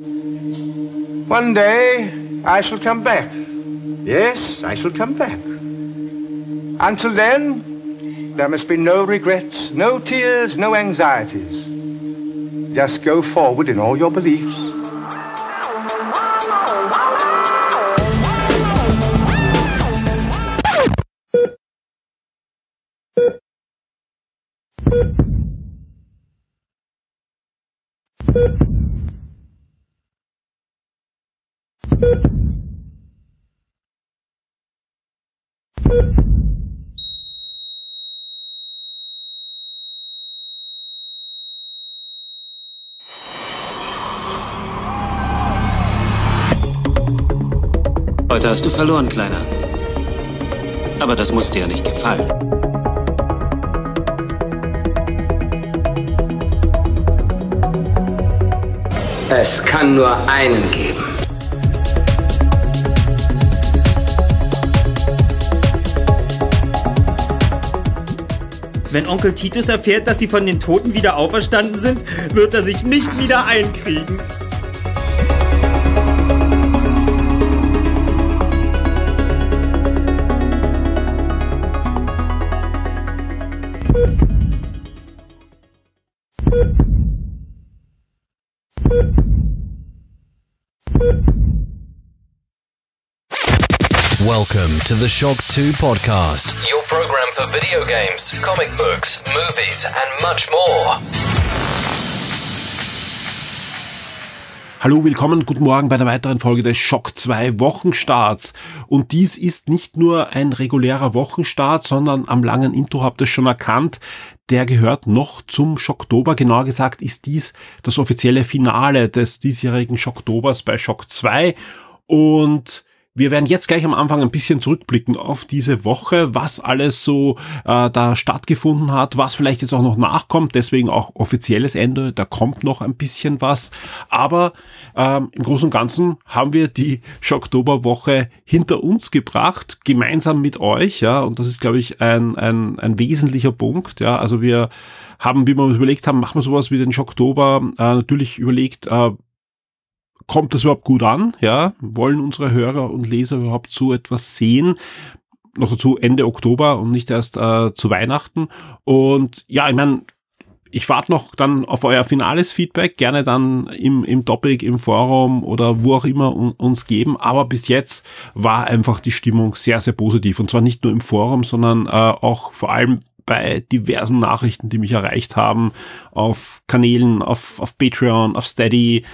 One day I shall come back. Yes, I shall come back. Until then, there must be no regrets, no tears, no anxieties. Just go forward in all your beliefs. Heute hast du verloren, Kleiner. Aber das muss dir ja nicht gefallen. Es kann nur einen geben. Wenn Onkel Titus erfährt, dass sie von den Toten wieder auferstanden sind, wird er sich nicht wieder einkriegen. Welcome to the Shock 2 podcast, your program for video games, comic books, movies, and much more. Hallo, willkommen, guten Morgen bei der weiteren Folge des Shock 2 Wochenstarts. Und dies ist nicht nur ein regulärer Wochenstart, sondern am langen Intro habt ihr es schon erkannt, der gehört noch zum Schocktober. Genauer gesagt ist dies das offizielle Finale des diesjährigen Schocktobers bei Shock 2. Und wir werden jetzt gleich am Anfang ein bisschen zurückblicken auf diese Woche, was alles so äh, da stattgefunden hat, was vielleicht jetzt auch noch nachkommt, deswegen auch offizielles Ende, da kommt noch ein bisschen was. Aber ähm, im Großen und Ganzen haben wir die Schocktoberwoche hinter uns gebracht, gemeinsam mit euch, ja, und das ist, glaube ich, ein, ein, ein wesentlicher Punkt, ja. Also wir haben, wie wir uns überlegt haben, machen wir sowas wie den Schocktober, äh, natürlich überlegt, äh, kommt das überhaupt gut an? Ja, wollen unsere Hörer und Leser überhaupt so etwas sehen? Noch dazu Ende Oktober und nicht erst äh, zu Weihnachten. Und ja, ich meine, ich warte noch dann auf euer finales Feedback, gerne dann im, im Topic, im Forum oder wo auch immer uns geben. Aber bis jetzt war einfach die Stimmung sehr, sehr positiv. Und zwar nicht nur im Forum, sondern äh, auch vor allem bei diversen Nachrichten, die mich erreicht haben, auf Kanälen, auf, auf Patreon, auf Steady,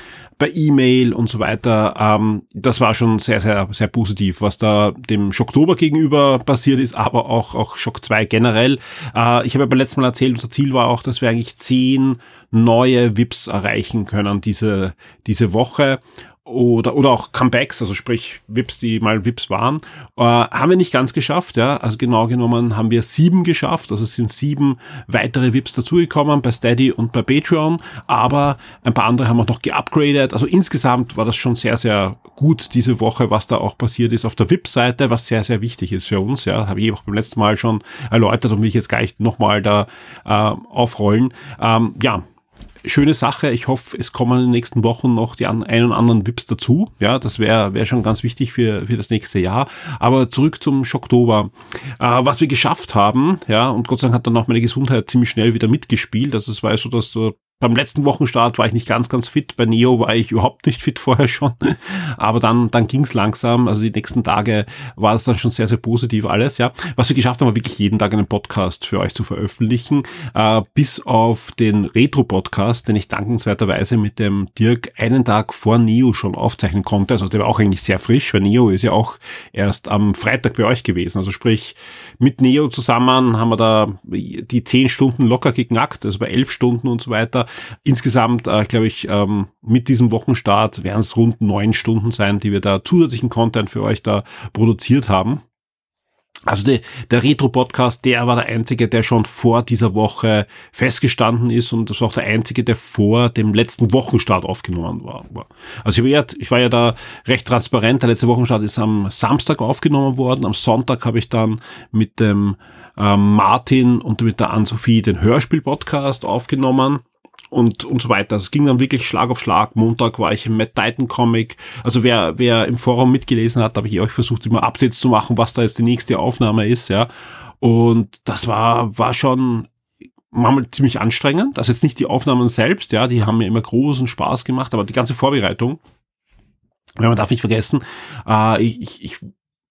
bei E-Mail und so weiter. Ähm, das war schon sehr, sehr, sehr positiv, was da dem Schocktober gegenüber passiert ist, aber auch, auch Schock 2 generell. Äh, ich habe ja beim letzten Mal erzählt, unser Ziel war auch, dass wir eigentlich zehn neue VIPs erreichen können diese, diese Woche oder, oder auch Comebacks, also sprich Vips, die mal Vips waren, äh, haben wir nicht ganz geschafft, ja. Also genau genommen haben wir sieben geschafft, also es sind sieben weitere Vips dazugekommen bei Steady und bei Patreon, aber ein paar andere haben auch noch geupgradet. Also insgesamt war das schon sehr, sehr gut diese Woche, was da auch passiert ist auf der VIP-Seite, was sehr, sehr wichtig ist für uns, ja. Habe ich auch beim letzten Mal schon erläutert und will ich jetzt gleich nochmal da äh, aufrollen. Ähm, ja, schöne Sache. Ich hoffe, es kommen in den nächsten Wochen noch die ein und anderen VIPs dazu. Ja, das wäre wär schon ganz wichtig für, für das nächste Jahr. Aber zurück zum Schocktober. Äh, was wir geschafft haben, ja, und Gott sei Dank hat dann auch meine Gesundheit ziemlich schnell wieder mitgespielt. Also es war so, dass beim letzten Wochenstart war ich nicht ganz, ganz fit. Bei Neo war ich überhaupt nicht fit vorher schon. Aber dann, dann ging's langsam. Also die nächsten Tage war es dann schon sehr, sehr positiv alles. Ja, Was wir geschafft haben, war wirklich jeden Tag einen Podcast für euch zu veröffentlichen. Äh, bis auf den Retro-Podcast, den ich dankenswerterweise mit dem Dirk einen Tag vor Neo schon aufzeichnen konnte. Also der war auch eigentlich sehr frisch, weil Neo ist ja auch erst am Freitag bei euch gewesen. Also sprich, mit Neo zusammen haben wir da die zehn Stunden locker geknackt, also bei elf Stunden und so weiter insgesamt, äh, glaube ich, ähm, mit diesem Wochenstart werden es rund neun Stunden sein, die wir da zusätzlichen Content für euch da produziert haben. Also die, der Retro-Podcast, der war der einzige, der schon vor dieser Woche festgestanden ist und das war auch der einzige, der vor dem letzten Wochenstart aufgenommen war. Also ich, ja, ich war ja da recht transparent. Der letzte Wochenstart ist am Samstag aufgenommen worden. Am Sonntag habe ich dann mit dem ähm, Martin und mit der Ann-Sophie den Hörspiel-Podcast aufgenommen. Und, und so weiter. Es ging dann wirklich Schlag auf Schlag. Montag war ich im Matt Titan Comic. Also wer, wer im Forum mitgelesen hat, habe ich euch versucht, immer Updates zu machen, was da jetzt die nächste Aufnahme ist, ja. Und das war, war schon manchmal ziemlich anstrengend. Also jetzt nicht die Aufnahmen selbst, ja, die haben mir immer großen Spaß gemacht, aber die ganze Vorbereitung. Ja, man darf nicht vergessen, äh, ich, ich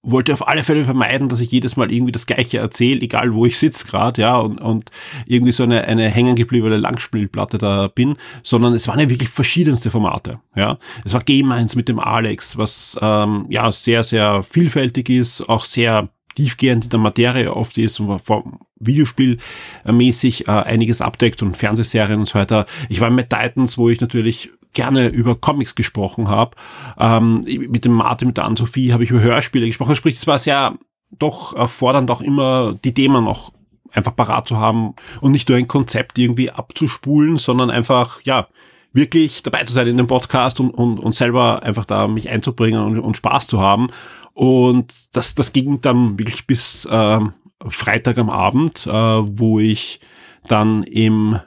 wollte auf alle Fälle vermeiden, dass ich jedes Mal irgendwie das Gleiche erzähle, egal wo ich sitze gerade, ja, und, und irgendwie so eine, eine hängengebliebene Langspielplatte da bin, sondern es waren ja wirklich verschiedenste Formate, ja. Es war Game 1 mit dem Alex, was ähm, ja sehr, sehr vielfältig ist, auch sehr tiefgehend in der Materie oft ist und vom Videospiel mäßig äh, einiges abdeckt und Fernsehserien und so weiter. Ich war mit Titans, wo ich natürlich gerne über Comics gesprochen habe. Ähm, mit dem Martin, mit der Anne-Sophie habe ich über Hörspiele gesprochen. Sprich, es war sehr doch erfordernd, auch immer die Themen noch einfach parat zu haben und nicht nur ein Konzept irgendwie abzuspulen, sondern einfach, ja, wirklich dabei zu sein in dem Podcast und, und, und selber einfach da mich einzubringen und, und Spaß zu haben. Und das, das ging dann wirklich bis äh, Freitag am Abend, äh, wo ich dann im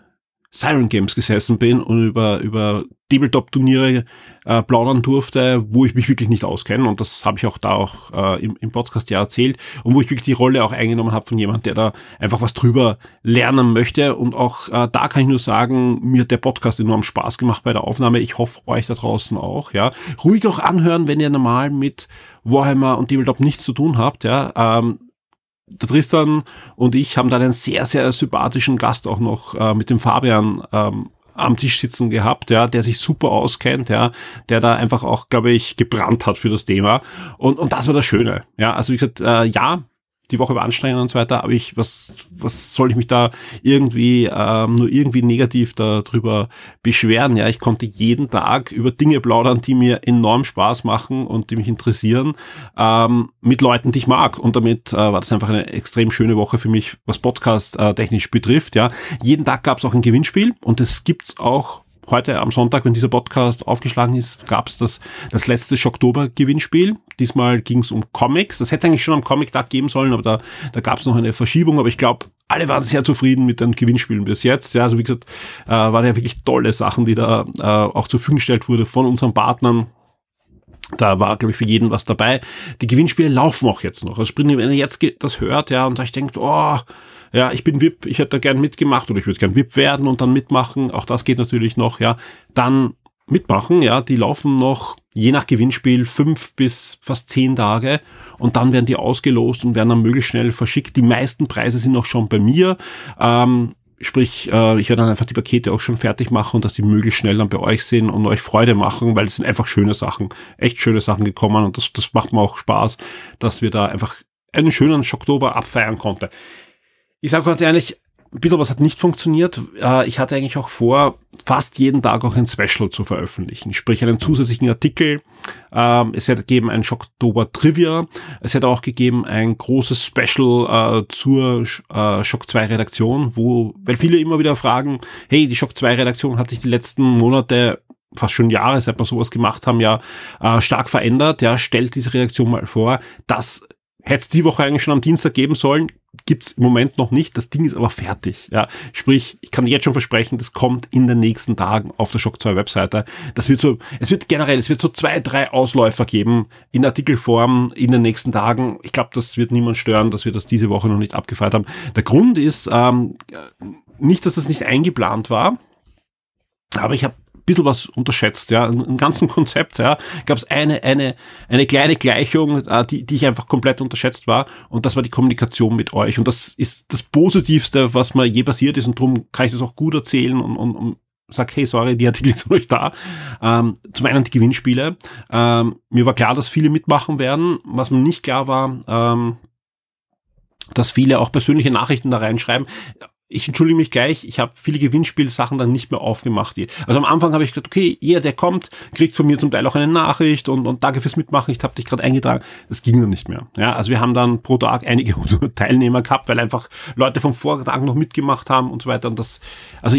Siren Games gesessen bin und über, über Tabletop-Turniere äh, plaudern durfte, wo ich mich wirklich nicht auskenne. Und das habe ich auch da auch äh, im, im Podcast ja erzählt. Und wo ich wirklich die Rolle auch eingenommen habe von jemand, der da einfach was drüber lernen möchte. Und auch äh, da kann ich nur sagen, mir hat der Podcast enorm Spaß gemacht bei der Aufnahme. Ich hoffe, euch da draußen auch. Ja, Ruhig auch anhören, wenn ihr normal mit Warhammer und Tabletop nichts zu tun habt. Ja, ähm, der Tristan und ich haben dann einen sehr, sehr sympathischen Gast auch noch äh, mit dem Fabian ähm, am Tisch sitzen gehabt, ja, der sich super auskennt, ja, der da einfach auch, glaube ich, gebrannt hat für das Thema. Und, und das war das Schöne. Ja, also wie gesagt, äh, ja, die Woche war anstrengend und so weiter, aber ich, was, was soll ich mich da irgendwie, ähm, nur irgendwie negativ darüber beschweren? Ja, ich konnte jeden Tag über Dinge plaudern, die mir enorm Spaß machen und die mich interessieren, ähm, mit Leuten, die ich mag. Und damit äh, war das einfach eine extrem schöne Woche für mich, was Podcast äh, technisch betrifft. Ja, jeden Tag gab es auch ein Gewinnspiel und es gibt's auch heute am Sonntag, wenn dieser Podcast aufgeschlagen ist, gab es das, das letzte Schocktober-Gewinnspiel. Diesmal ging es um Comics. Das hätte es eigentlich schon am Comic-Tag geben sollen, aber da, da gab es noch eine Verschiebung. Aber ich glaube, alle waren sehr zufrieden mit den Gewinnspielen bis jetzt. Ja, also wie gesagt, äh, waren ja wirklich tolle Sachen, die da äh, auch zur Verfügung gestellt wurde von unseren Partnern. Da war, glaube ich, für jeden was dabei. Die Gewinnspiele laufen auch jetzt noch. Also sprich, wenn ihr jetzt das hört, ja, und euch denkt, oh, ja, ich bin VIP, ich hätte da gern mitgemacht oder ich würde gern VIP werden und dann mitmachen, auch das geht natürlich noch, ja, dann mitmachen, ja, die laufen noch je nach Gewinnspiel fünf bis fast zehn Tage und dann werden die ausgelost und werden dann möglichst schnell verschickt. Die meisten Preise sind noch schon bei mir. Ähm, Sprich, äh, ich werde dann einfach die Pakete auch schon fertig machen dass die möglichst schnell dann bei euch sind und euch Freude machen, weil es sind einfach schöne Sachen, echt schöne Sachen gekommen und das, das macht mir auch Spaß, dass wir da einfach einen schönen Schocktober abfeiern konnten. Ich sage ganz ehrlich, was hat nicht funktioniert. Äh, ich hatte eigentlich auch vor, fast jeden Tag auch ein Special zu veröffentlichen, sprich einen zusätzlichen Artikel. Ähm, es hätte gegeben ein Schocktober Trivia. Es hätte auch gegeben ein großes Special äh, zur äh, Schock 2 Redaktion, wo, weil viele immer wieder fragen, hey, die Schock 2 Redaktion hat sich die letzten Monate fast schon Jahre, seit wir sowas gemacht haben, ja stark verändert. Ja, stellt diese Redaktion mal vor. Das hätte es die Woche eigentlich schon am Dienstag geben sollen gibt's im Moment noch nicht. Das Ding ist aber fertig. Ja, sprich, ich kann jetzt schon versprechen, das kommt in den nächsten Tagen auf der Shock 2 Webseite. Das wird so, es wird generell, es wird so zwei, drei Ausläufer geben in Artikelform in den nächsten Tagen. Ich glaube, das wird niemand stören, dass wir das diese Woche noch nicht abgefeiert haben. Der Grund ist ähm, nicht, dass das nicht eingeplant war, aber ich habe bisschen was unterschätzt, ja. Im ganzen Konzept, ja, gab es eine, eine, eine kleine Gleichung, äh, die, die ich einfach komplett unterschätzt war. Und das war die Kommunikation mit euch. Und das ist das Positivste, was mir je passiert ist. Und darum kann ich das auch gut erzählen und, und, und sag, hey, sorry, die Artikel sind euch da. Ähm, zum einen die Gewinnspiele. Ähm, mir war klar, dass viele mitmachen werden. Was mir nicht klar war, ähm, dass viele auch persönliche Nachrichten da reinschreiben ich entschuldige mich gleich, ich habe viele Gewinnspielsachen dann nicht mehr aufgemacht. Also am Anfang habe ich gesagt, okay, jeder, der kommt, kriegt von mir zum Teil auch eine Nachricht und, und danke fürs Mitmachen, ich habe dich gerade eingetragen. Das ging dann nicht mehr. Ja, also wir haben dann pro Tag einige Teilnehmer gehabt, weil einfach Leute vom Vortag noch mitgemacht haben und so weiter. Und das, also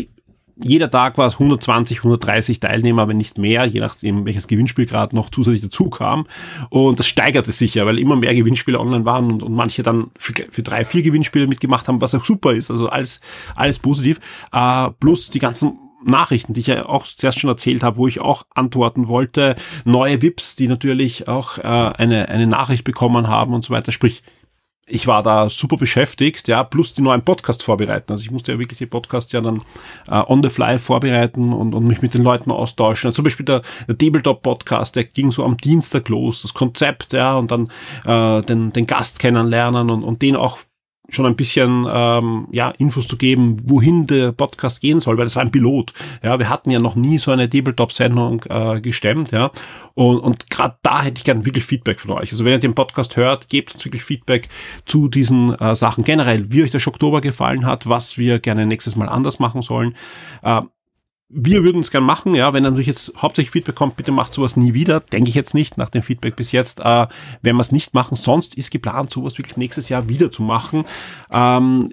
jeder Tag war es 120, 130 Teilnehmer, wenn nicht mehr, je nachdem, welches Gewinnspiel gerade noch zusätzlich dazu kam. Und das steigerte sich ja, weil immer mehr Gewinnspiele online waren und, und manche dann für, für, drei, vier Gewinnspiele mitgemacht haben, was auch super ist. Also alles, alles positiv. Äh, plus die ganzen Nachrichten, die ich ja auch zuerst schon erzählt habe, wo ich auch antworten wollte, neue VIPs, die natürlich auch äh, eine, eine Nachricht bekommen haben und so weiter. Sprich, ich war da super beschäftigt, ja, plus die neuen Podcasts vorbereiten. Also ich musste ja wirklich die Podcasts ja dann äh, on the fly vorbereiten und, und mich mit den Leuten austauschen. Also zum Beispiel der, der Tabletop-Podcast, der ging so am Dienstag los, das Konzept, ja, und dann äh, den, den Gast kennenlernen und, und den auch schon ein bisschen ähm, ja, Infos zu geben, wohin der Podcast gehen soll, weil das war ein Pilot. Ja, wir hatten ja noch nie so eine Tabletop-Sendung äh, gestemmt, ja. Und, und gerade da hätte ich gern wirklich Feedback von euch. Also wenn ihr den Podcast hört, gebt uns wirklich Feedback zu diesen äh, Sachen. Generell, wie euch der Oktober gefallen hat, was wir gerne nächstes Mal anders machen sollen. Äh, wir würden es gern machen, ja, wenn natürlich jetzt hauptsächlich Feedback kommt, bitte macht sowas nie wieder, denke ich jetzt nicht, nach dem Feedback bis jetzt, äh, werden wir es nicht machen, sonst ist geplant, sowas wirklich nächstes Jahr wieder zu machen. Ähm,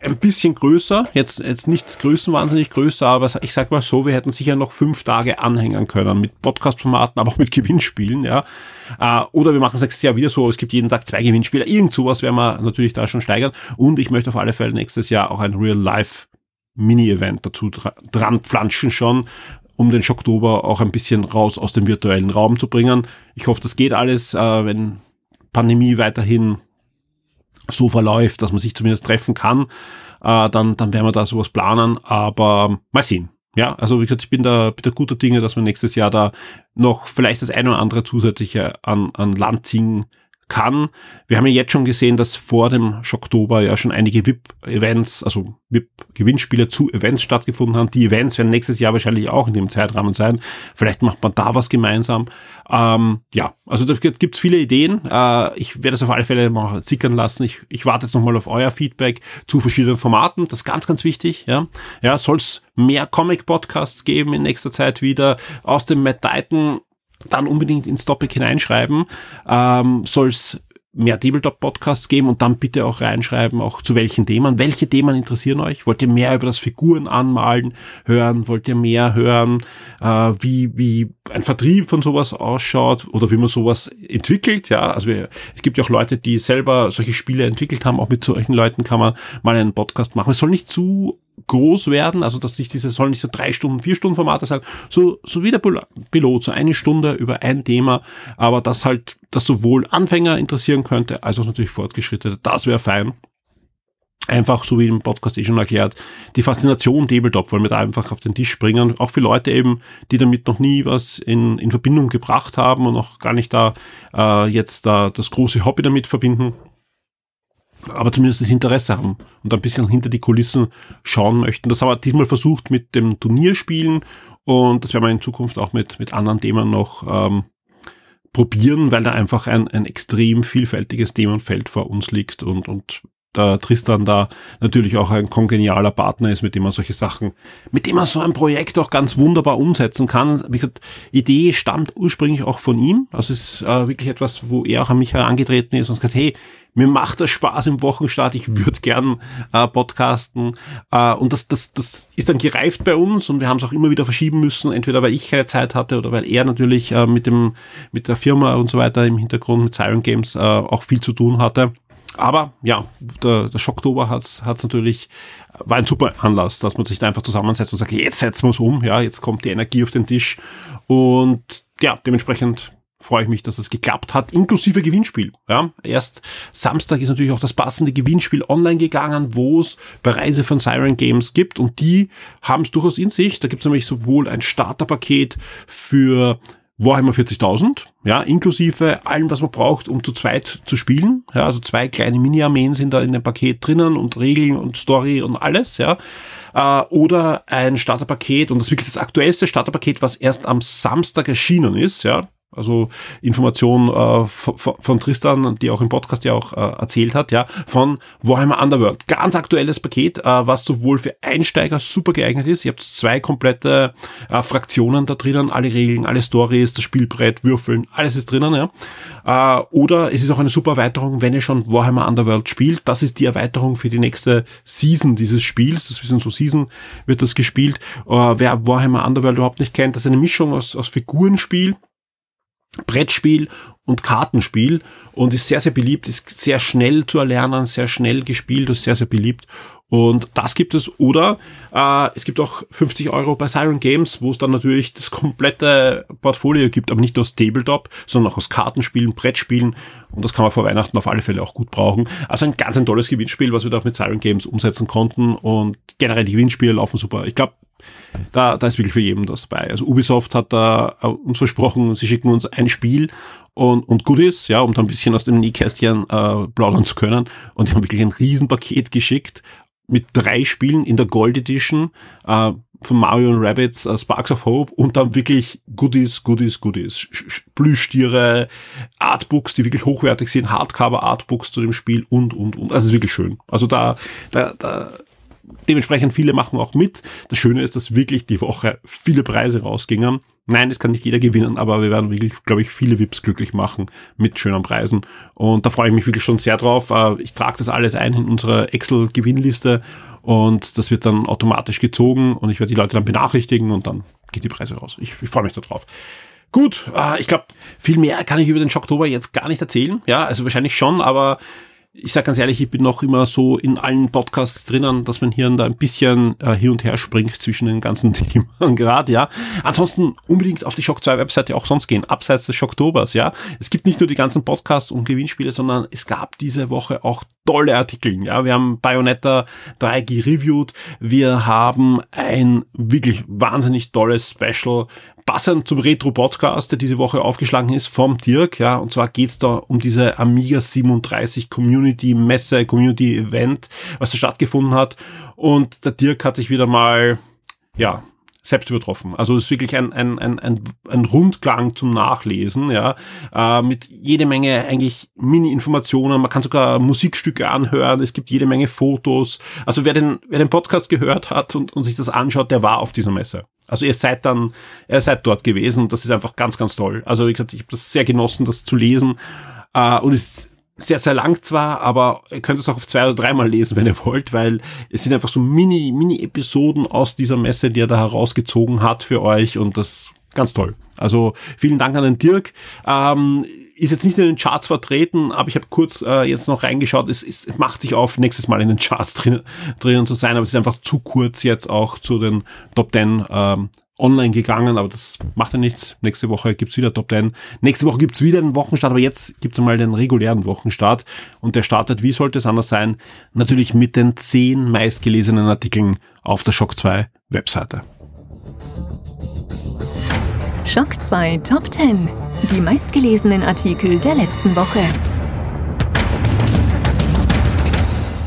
ein bisschen größer, jetzt, jetzt nicht größenwahnsinnig größer, aber ich sag mal so, wir hätten sicher noch fünf Tage anhängen können mit Podcast-Formaten, aber auch mit Gewinnspielen, ja. Äh, oder wir machen es nächstes Jahr wieder so, es gibt jeden Tag zwei Gewinnspiele, irgend sowas werden wir natürlich da schon steigern. Und ich möchte auf alle Fälle nächstes Jahr auch ein Real-Life Mini-Event dazu dran pflanschen schon, um den Schocktober auch ein bisschen raus aus dem virtuellen Raum zu bringen. Ich hoffe, das geht alles, äh, wenn Pandemie weiterhin so verläuft, dass man sich zumindest treffen kann, äh, dann, dann werden wir da sowas planen, aber mal sehen. Ja, also wie gesagt, ich bin da, bin guter Dinge, dass wir nächstes Jahr da noch vielleicht das eine oder andere zusätzliche an, an Land ziehen kann. Wir haben ja jetzt schon gesehen, dass vor dem Schocktober ja schon einige VIP-Events, also VIP-Gewinnspiele zu Events stattgefunden haben. Die Events werden nächstes Jahr wahrscheinlich auch in dem Zeitrahmen sein. Vielleicht macht man da was gemeinsam. Ähm, ja, also da gibt es viele Ideen. Äh, ich werde es auf alle Fälle mal sickern lassen. Ich, ich warte jetzt nochmal auf euer Feedback zu verschiedenen Formaten. Das ist ganz, ganz wichtig. Ja, ja soll es mehr Comic-Podcasts geben in nächster Zeit wieder aus dem Matt Titan dann unbedingt ins Topic hineinschreiben. Ähm, Soll es mehr Tabletop-Podcasts geben und dann bitte auch reinschreiben, auch zu welchen Themen. Welche Themen interessieren euch? Wollt ihr mehr über das Figuren anmalen hören? Wollt ihr mehr hören, äh, wie, wie ein Vertrieb von sowas ausschaut oder wie man sowas entwickelt? Ja, also wir, es gibt ja auch Leute, die selber solche Spiele entwickelt haben. Auch mit solchen Leuten kann man mal einen Podcast machen. Es soll nicht zu groß werden, also dass sich diese sollen nicht so drei Stunden, vier Stunden Formate sein, so, so wie der Pilot, so eine Stunde über ein Thema, aber das halt, das sowohl Anfänger interessieren könnte, als auch natürlich Fortgeschrittene, das wäre fein. Einfach, so wie im Podcast eh schon erklärt, die Faszination Tabletop wollen wir da einfach auf den Tisch bringen. Auch für Leute eben, die damit noch nie was in, in Verbindung gebracht haben und noch gar nicht da äh, jetzt da das große Hobby damit verbinden aber zumindest das Interesse haben und ein bisschen hinter die Kulissen schauen möchten. Das haben wir diesmal versucht mit dem Turnierspielen und das werden wir in Zukunft auch mit, mit anderen Themen noch ähm, probieren, weil da einfach ein, ein extrem vielfältiges Themenfeld vor uns liegt und, und der Tristan da natürlich auch ein kongenialer Partner ist, mit dem man solche Sachen, mit dem man so ein Projekt auch ganz wunderbar umsetzen kann. Wie gesagt, Idee stammt ursprünglich auch von ihm. Also es ist äh, wirklich etwas, wo er auch an mich herangetreten ist und gesagt, hey, mir macht das Spaß im Wochenstart, ich würde gern äh, podcasten. Äh, und das, das, das ist dann gereift bei uns und wir haben es auch immer wieder verschieben müssen, entweder weil ich keine Zeit hatte oder weil er natürlich äh, mit dem, mit der Firma und so weiter im Hintergrund mit Siren Games äh, auch viel zu tun hatte. Aber ja, der, der Schocktober hat's hat's natürlich, war ein super Anlass, dass man sich da einfach zusammensetzt und sagt, jetzt setzen wir es um, ja, jetzt kommt die Energie auf den Tisch. Und ja, dementsprechend freue ich mich, dass es geklappt hat, inklusive Gewinnspiel. Ja, erst Samstag ist natürlich auch das passende Gewinnspiel online gegangen, wo es Preise von Siren Games gibt und die haben es durchaus in sich. Da gibt es nämlich sowohl ein Starterpaket für Warhammer 40.000, ja, inklusive allem, was man braucht, um zu zweit zu spielen. Ja, also zwei kleine Mini-Armeen sind da in dem Paket drinnen und Regeln und Story und alles, ja. Äh, oder ein Starterpaket und das wirklich das aktuellste Starterpaket, was erst am Samstag erschienen ist, ja. Also Information äh, von, Tristan, die auch im Podcast ja auch äh, erzählt hat, ja, von Warhammer Underworld. Ganz aktuelles Paket, äh, was sowohl für Einsteiger super geeignet ist. Ihr habt zwei komplette äh, Fraktionen da drinnen, alle Regeln, alle Stories, das Spielbrett, Würfeln, alles ist drinnen, ja. Äh, oder es ist auch eine super Erweiterung, wenn ihr schon Warhammer Underworld spielt. Das ist die Erweiterung für die nächste Season dieses Spiels. Das wissen so Season wird das gespielt. Äh, wer Warhammer Underworld überhaupt nicht kennt, das ist eine Mischung aus, aus Figurenspiel Brettspiel und Kartenspiel und ist sehr, sehr beliebt, ist sehr schnell zu erlernen, sehr schnell gespielt, ist sehr, sehr beliebt. Und das gibt es. Oder äh, es gibt auch 50 Euro bei Siren Games, wo es dann natürlich das komplette Portfolio gibt, aber nicht nur aus Tabletop, sondern auch aus Kartenspielen, Brettspielen. Und das kann man vor Weihnachten auf alle Fälle auch gut brauchen. Also ein ganz ein tolles Gewinnspiel, was wir da auch mit Siren Games umsetzen konnten. Und generell die Gewinnspiele laufen super. Ich glaube, da, da ist wirklich für jeden das dabei. Also Ubisoft hat da äh, uns versprochen, sie schicken uns ein Spiel und, und Goodies, ja, um da ein bisschen aus dem Nähkästchen äh, plaudern zu können. Und die haben wirklich ein Riesenpaket geschickt mit drei Spielen in der Gold Edition äh, von Mario und Rabbits uh, Sparks of Hope und dann wirklich Goodies, Goodies, Goodies. Plüschtiere, Artbooks, die wirklich hochwertig sind, Hardcover-Artbooks zu dem Spiel und, und, und. Also es ist wirklich schön. Also da, da, da dementsprechend viele machen auch mit. Das Schöne ist, dass wirklich die Woche viele Preise rausgingen. Nein, das kann nicht jeder gewinnen, aber wir werden wirklich, glaube ich, viele VIPs glücklich machen mit schönen Preisen. Und da freue ich mich wirklich schon sehr drauf. Äh, ich trage das alles ein in unsere Excel-Gewinnliste und das wird dann automatisch gezogen und ich werde die Leute dann benachrichtigen und dann geht die Preise raus. Ich, ich freue mich darauf. Gut, äh, ich glaube, viel mehr kann ich über den Schocktober jetzt gar nicht erzählen. Ja, also wahrscheinlich schon, aber ich sage ganz ehrlich, ich bin noch immer so in allen Podcasts drinnen, dass mein Hirn da ein bisschen äh, hin und her springt zwischen den ganzen Themen gerade, ja. Ansonsten unbedingt auf die Shock 2 Webseite auch sonst gehen, abseits des Schocktobers, ja. Es gibt nicht nur die ganzen Podcasts und Gewinnspiele, sondern es gab diese Woche auch tolle Artikel, ja. Wir haben Bayonetta 3 gereviewt, wir haben ein wirklich wahnsinnig tolles Special passend zum Retro-Podcast, der diese Woche aufgeschlagen ist, vom Dirk, ja, und zwar geht's da um diese Amiga 37 Community Messe, Community Event, was da stattgefunden hat. Und der Dirk hat sich wieder mal, ja, selbst übertroffen. Also es ist wirklich ein, ein, ein, ein, ein Rundklang zum Nachlesen, ja, äh, mit jede Menge eigentlich Mini-Informationen. Man kann sogar Musikstücke anhören. Es gibt jede Menge Fotos. Also wer den, wer den Podcast gehört hat und, und sich das anschaut, der war auf dieser Messe. Also ihr seid dann, ihr seid dort gewesen. Das ist einfach ganz, ganz toll. Also wie ich habe das sehr genossen, das zu lesen. Äh, und es sehr, sehr lang zwar, aber ihr könnt es auch auf zwei oder dreimal lesen, wenn ihr wollt, weil es sind einfach so Mini, Mini-Episoden aus dieser Messe, die er da herausgezogen hat für euch und das ganz toll. Also vielen Dank an den Dirk. Ähm, ist jetzt nicht in den Charts vertreten, aber ich habe kurz äh, jetzt noch reingeschaut. Es, es macht sich auf, nächstes Mal in den Charts drin, drinnen zu sein, aber es ist einfach zu kurz jetzt auch zu den Top 10 ähm, online gegangen, aber das macht ja nichts. Nächste Woche gibt's wieder Top 10. Nächste Woche gibt's wieder einen Wochenstart, aber jetzt gibt's mal den regulären Wochenstart und der startet, wie sollte es anders sein, natürlich mit den zehn meistgelesenen Artikeln auf der Shock 2 Webseite. Shock 2 Top 10. Die meistgelesenen Artikel der letzten Woche.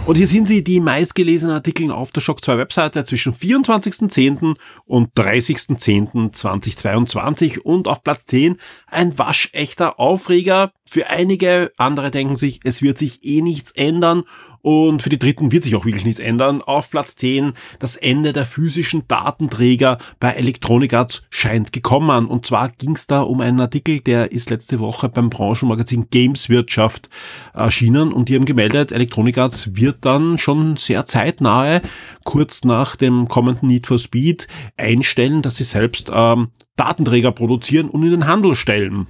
Und hier sind sie, die meistgelesenen Artikel auf der Shock 2 Webseite zwischen 24.10. und 30.10.2022 und auf Platz 10 ein waschechter Aufreger. Für einige andere denken sich, es wird sich eh nichts ändern und für die Dritten wird sich auch wirklich nichts ändern. Auf Platz 10 das Ende der physischen Datenträger bei Electronic Arts scheint gekommen. Und zwar ging es da um einen Artikel, der ist letzte Woche beim Branchenmagazin Gameswirtschaft erschienen und die haben gemeldet, Electronic Arts wird dann schon sehr zeitnahe, kurz nach dem kommenden Need for Speed, einstellen, dass sie selbst ähm, Datenträger produzieren und in den Handel stellen.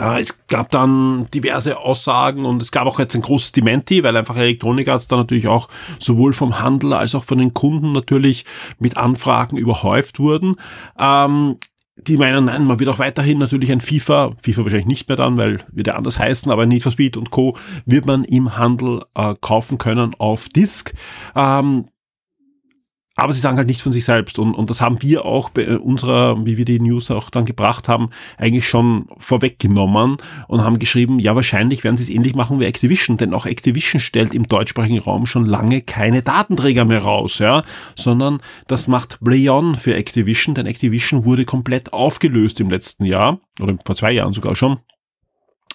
Es gab dann diverse Aussagen und es gab auch jetzt ein großes Dementi, weil einfach Elektronik Arts da natürlich auch sowohl vom Handel als auch von den Kunden natürlich mit Anfragen überhäuft wurden. Ähm, die meinen, nein, man wird auch weiterhin natürlich ein FIFA, FIFA wahrscheinlich nicht mehr dann, weil wird ja anders heißen, aber Need for Speed und Co. wird man im Handel äh, kaufen können auf Disk. Ähm, aber sie sagen halt nicht von sich selbst. Und, und das haben wir auch bei unserer, wie wir die News auch dann gebracht haben, eigentlich schon vorweggenommen und haben geschrieben, ja, wahrscheinlich werden sie es ähnlich machen wie Activision, denn auch Activision stellt im deutschsprachigen Raum schon lange keine Datenträger mehr raus, ja, sondern das macht Bleon für Activision, denn Activision wurde komplett aufgelöst im letzten Jahr oder vor zwei Jahren sogar schon.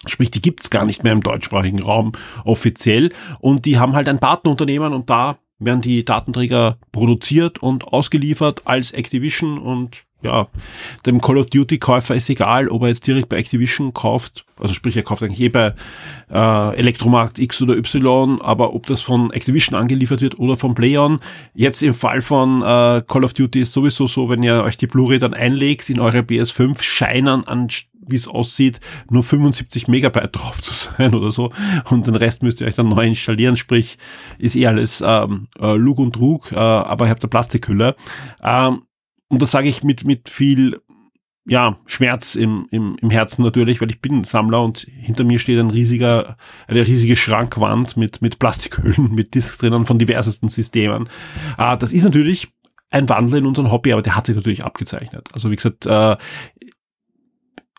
Sprich, die gibt's gar nicht mehr im deutschsprachigen Raum offiziell und die haben halt ein Partnerunternehmen und da werden die Datenträger produziert und ausgeliefert als Activision und ja, dem Call of Duty Käufer ist egal, ob er jetzt direkt bei Activision kauft, also sprich, er kauft eigentlich eh bei äh, Elektromarkt X oder Y, aber ob das von Activision angeliefert wird oder von PlayOn. Jetzt im Fall von äh, Call of Duty ist sowieso so, wenn ihr euch die Blu-ray dann einlegt in eure PS5, scheinen an wie es aussieht, nur 75 Megabyte drauf zu sein oder so. Und den Rest müsst ihr euch dann neu installieren, sprich, ist eh alles ähm, äh, Lug und Trug, äh, aber ihr habt eine Plastikhülle. Ähm, und das sage ich mit, mit viel ja, Schmerz im, im, im Herzen natürlich, weil ich bin Sammler und hinter mir steht ein riesiger, eine riesige Schrankwand mit, mit Plastikhüllen, mit Discs drinnen von diversesten Systemen. Äh, das ist natürlich ein Wandel in unserem Hobby, aber der hat sich natürlich abgezeichnet. Also wie gesagt, äh,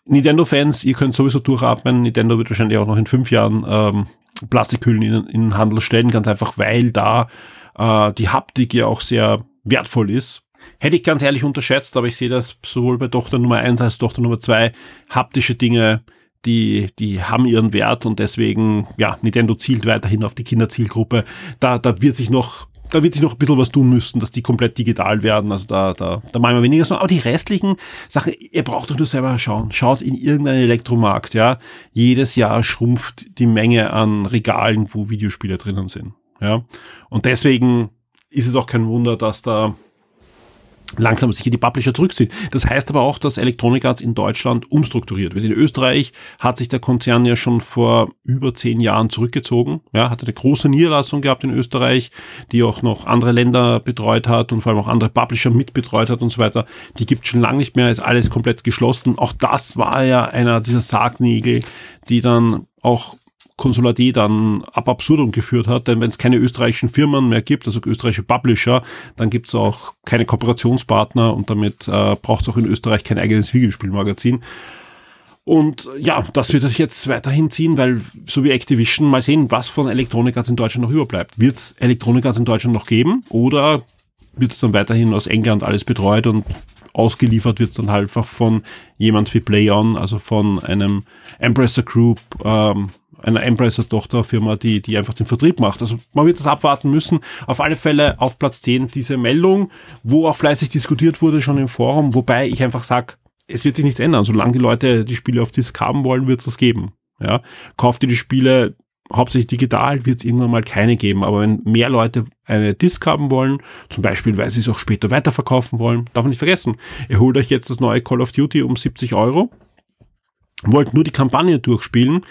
Nintendo-Fans, ihr könnt sowieso durchatmen. Nintendo wird wahrscheinlich auch noch in fünf Jahren ähm, Plastikhüllen in, in den Handel stellen, ganz einfach, weil da äh, die Haptik ja auch sehr wertvoll ist. Hätte ich ganz ehrlich unterschätzt, aber ich sehe das sowohl bei Tochter Nummer eins als Tochter Nummer zwei haptische Dinge, die, die haben ihren Wert und deswegen, ja, Nintendo zielt weiterhin auf die Kinderzielgruppe. Da, da wird sich noch da wird sich noch ein bisschen was tun müssen, dass die komplett digital werden. Also da, da, da machen wir weniger so. Aber die restlichen Sachen, ihr braucht doch nur selber schauen. Schaut in irgendeinen Elektromarkt, ja. Jedes Jahr schrumpft die Menge an Regalen, wo Videospiele drinnen sind. Ja. Und deswegen ist es auch kein Wunder, dass da langsam sich die Publisher zurückziehen. Das heißt aber auch, dass Electronic Arts in Deutschland umstrukturiert wird. In Österreich hat sich der Konzern ja schon vor über zehn Jahren zurückgezogen. Ja, hatte eine große Niederlassung gehabt in Österreich, die auch noch andere Länder betreut hat und vor allem auch andere Publisher mitbetreut hat und so weiter. Die gibt schon lange nicht mehr, ist alles komplett geschlossen. Auch das war ja einer dieser Sargnägel, die dann auch Consular D dann ab absurdum geführt hat, denn wenn es keine österreichischen Firmen mehr gibt, also österreichische Publisher, dann gibt es auch keine Kooperationspartner und damit äh, braucht es auch in Österreich kein eigenes Videospielmagazin. Und ja, das wird sich jetzt weiterhin ziehen, weil so wie Activision, mal sehen, was von Electronic Arts in Deutschland noch überbleibt. Wird es Electronic Arts in Deutschland noch geben oder wird es dann weiterhin aus England alles betreut und ausgeliefert wird es dann halt einfach von jemand wie PlayOn, also von einem Embracer Group, ähm, einer Embracer-Tochterfirma, die, die einfach den Vertrieb macht. Also man wird das abwarten müssen. Auf alle Fälle auf Platz 10 diese Meldung, wo auch fleißig diskutiert wurde schon im Forum, wobei ich einfach sage, es wird sich nichts ändern. Solange die Leute die Spiele auf Disk haben wollen, wird es das geben. Ja, kauft ihr die Spiele hauptsächlich digital, wird es irgendwann mal keine geben. Aber wenn mehr Leute eine Disk haben wollen, zum Beispiel, weil sie es auch später weiterverkaufen wollen, darf man nicht vergessen. Ihr holt euch jetzt das neue Call of Duty um 70 Euro, wollt nur die Kampagne durchspielen,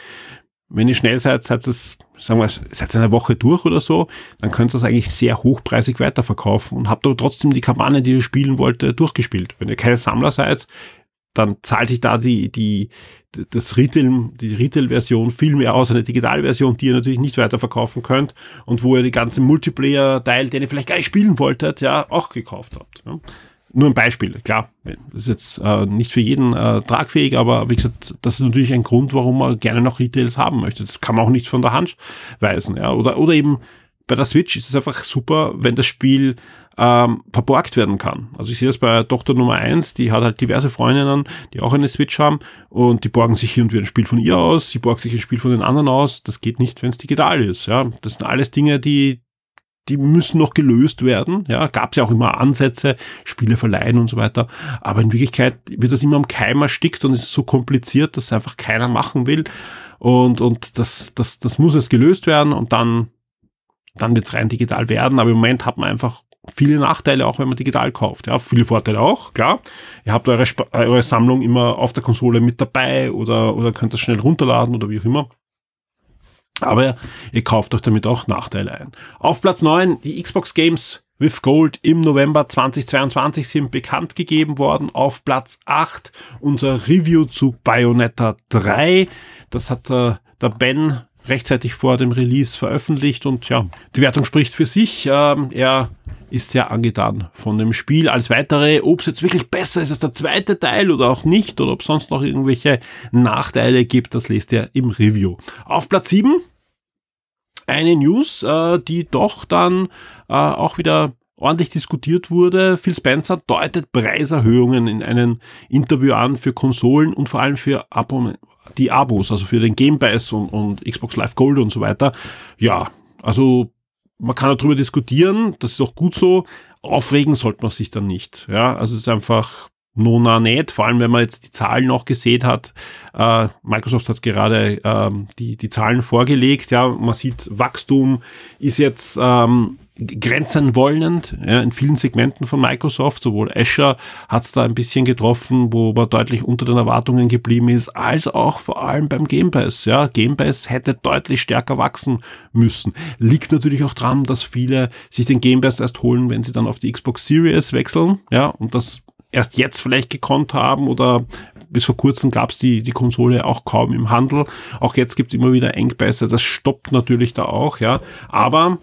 wenn ihr schnell seid, seid es, sagen wir, seid eine Woche durch oder so, dann könnt ihr es eigentlich sehr hochpreisig weiterverkaufen und habt aber trotzdem die Kampagne, die ihr spielen wollt, durchgespielt. Wenn ihr keine Sammler seid, dann zahlt sich da die, die, das Retail, die Retail-Version viel mehr aus, eine Digitalversion, die ihr natürlich nicht weiterverkaufen könnt und wo ihr die ganzen Multiplayer-Teil, den ihr vielleicht gar nicht spielen wolltet, ja, auch gekauft habt. Ja. Nur ein Beispiel, klar, ist jetzt äh, nicht für jeden äh, tragfähig, aber wie gesagt, das ist natürlich ein Grund, warum man gerne noch Retails haben möchte. Das kann man auch nicht von der Hand weisen. Ja? Oder, oder eben bei der Switch ist es einfach super, wenn das Spiel ähm, verborgt werden kann. Also ich sehe das bei Tochter Nummer eins, die hat halt diverse Freundinnen, die auch eine Switch haben und die borgen sich hier und wieder ein Spiel von ihr aus, sie borgt sich ein Spiel von den anderen aus. Das geht nicht, wenn es digital ist. Ja, Das sind alles Dinge, die, die müssen noch gelöst werden. Ja, gab es ja auch immer Ansätze, Spiele verleihen und so weiter. Aber in Wirklichkeit wird das immer am Keim erstickt und es ist so kompliziert, dass einfach keiner machen will. Und, und das, das, das muss jetzt gelöst werden und dann, dann wird es rein digital werden. Aber im Moment hat man einfach viele Nachteile, auch wenn man digital kauft. Ja, viele Vorteile auch, klar. Ihr habt eure, eure Sammlung immer auf der Konsole mit dabei oder, oder könnt das schnell runterladen oder wie auch immer. Aber ihr kauft euch damit auch Nachteile ein. Auf Platz 9 die Xbox Games with Gold im November 2022 sind bekannt gegeben worden. Auf Platz 8 unser Review zu Bayonetta 3. Das hat äh, der Ben rechtzeitig vor dem Release veröffentlicht und ja, die Wertung spricht für sich. Ähm, er ist sehr angetan von dem Spiel. Als weitere, ob es jetzt wirklich besser ist als der zweite Teil oder auch nicht oder ob es sonst noch irgendwelche Nachteile gibt, das lest ihr im Review. Auf Platz 7 eine News, äh, die doch dann äh, auch wieder ordentlich diskutiert wurde. Phil Spencer deutet Preiserhöhungen in einem Interview an für Konsolen und vor allem für Abo die Abos, also für den Game Pass und, und Xbox Live Gold und so weiter. Ja, also man kann darüber diskutieren, das ist auch gut so. Aufregen sollte man sich dann nicht. Ja, also es ist einfach, Nona nicht, vor allem wenn man jetzt die Zahlen noch gesehen hat. Äh, Microsoft hat gerade ähm, die, die Zahlen vorgelegt, ja, man sieht, Wachstum ist jetzt ähm, grenzenwollend ja, in vielen Segmenten von Microsoft. Sowohl Azure hat es da ein bisschen getroffen, wo man deutlich unter den Erwartungen geblieben ist, als auch vor allem beim Game Pass. Ja, Game Pass hätte deutlich stärker wachsen müssen. Liegt natürlich auch dran, dass viele sich den Game Pass erst holen, wenn sie dann auf die Xbox Series wechseln. Ja, und das erst jetzt vielleicht gekonnt haben oder bis vor kurzem gab es die, die Konsole auch kaum im Handel. Auch jetzt gibt es immer wieder Engpässe. Das stoppt natürlich da auch, ja. Aber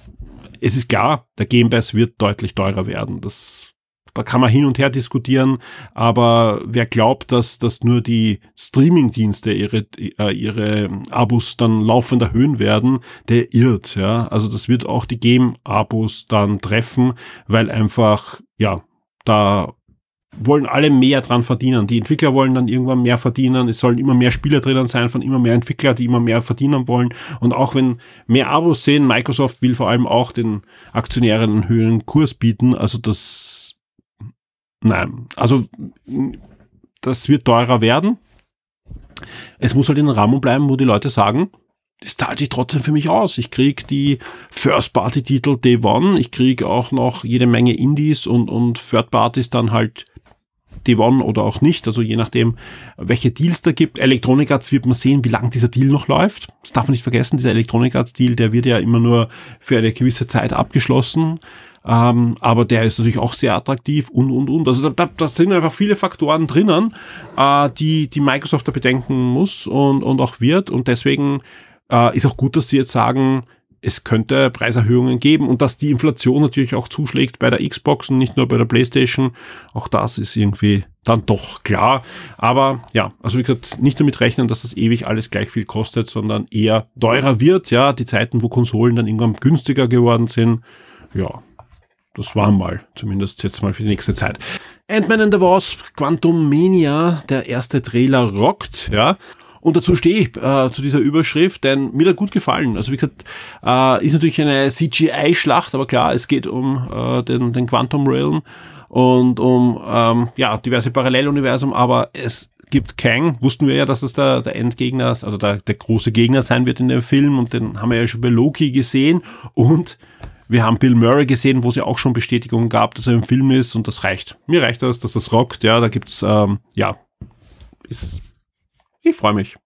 es ist klar, der Game Pass wird deutlich teurer werden. Das, da kann man hin und her diskutieren, aber wer glaubt, dass, dass nur die Streaming-Dienste ihre, äh, ihre Abos dann laufend erhöhen werden, der irrt, ja. Also das wird auch die Game-Abos dann treffen, weil einfach, ja, da wollen alle mehr dran verdienen. Die Entwickler wollen dann irgendwann mehr verdienen. Es sollen immer mehr Spieler drinnen sein von immer mehr Entwickler, die immer mehr verdienen wollen. Und auch wenn mehr Abos sehen, Microsoft will vor allem auch den Aktionären einen höheren Kurs bieten. Also das, nein, also das wird teurer werden. Es muss halt in einem Rahmen bleiben, wo die Leute sagen, das zahlt sich trotzdem für mich aus. Ich krieg die First-Party-Titel Day One, ich krieg auch noch jede Menge Indies und, und Third-Parties dann halt die One oder auch nicht, also je nachdem, welche Deals da gibt. Electronic Arts wird man sehen, wie lange dieser Deal noch läuft. Das darf man nicht vergessen, dieser Electronic Arts Deal, der wird ja immer nur für eine gewisse Zeit abgeschlossen. Ähm, aber der ist natürlich auch sehr attraktiv und, und, und. Also da, da sind einfach viele Faktoren drinnen, äh, die, die Microsoft da bedenken muss und, und auch wird. Und deswegen äh, ist auch gut, dass sie jetzt sagen, es könnte Preiserhöhungen geben und dass die Inflation natürlich auch zuschlägt bei der Xbox und nicht nur bei der PlayStation. Auch das ist irgendwie dann doch klar. Aber ja, also wie gesagt, nicht damit rechnen, dass das ewig alles gleich viel kostet, sondern eher teurer wird. Ja, die Zeiten, wo Konsolen dann irgendwann günstiger geworden sind. Ja, das war mal, zumindest jetzt mal für die nächste Zeit. Ant-Man and the Wasp, Quantum Mania, der erste Trailer rockt, ja. Und dazu stehe ich äh, zu dieser Überschrift, denn mir hat gut gefallen. Also wie gesagt, äh, ist natürlich eine CGI-Schlacht, aber klar, es geht um äh, den, den Quantum Realm und um ähm, ja diverse Paralleluniversum, aber es gibt Kang, wussten wir ja, dass es der, der Endgegner, also der, der große Gegner sein wird in dem Film und den haben wir ja schon bei Loki gesehen und wir haben Bill Murray gesehen, wo es ja auch schon Bestätigungen gab, dass er im Film ist und das reicht. Mir reicht das, dass das rockt, ja, da gibt's, ähm, ja, ist ich freue mich.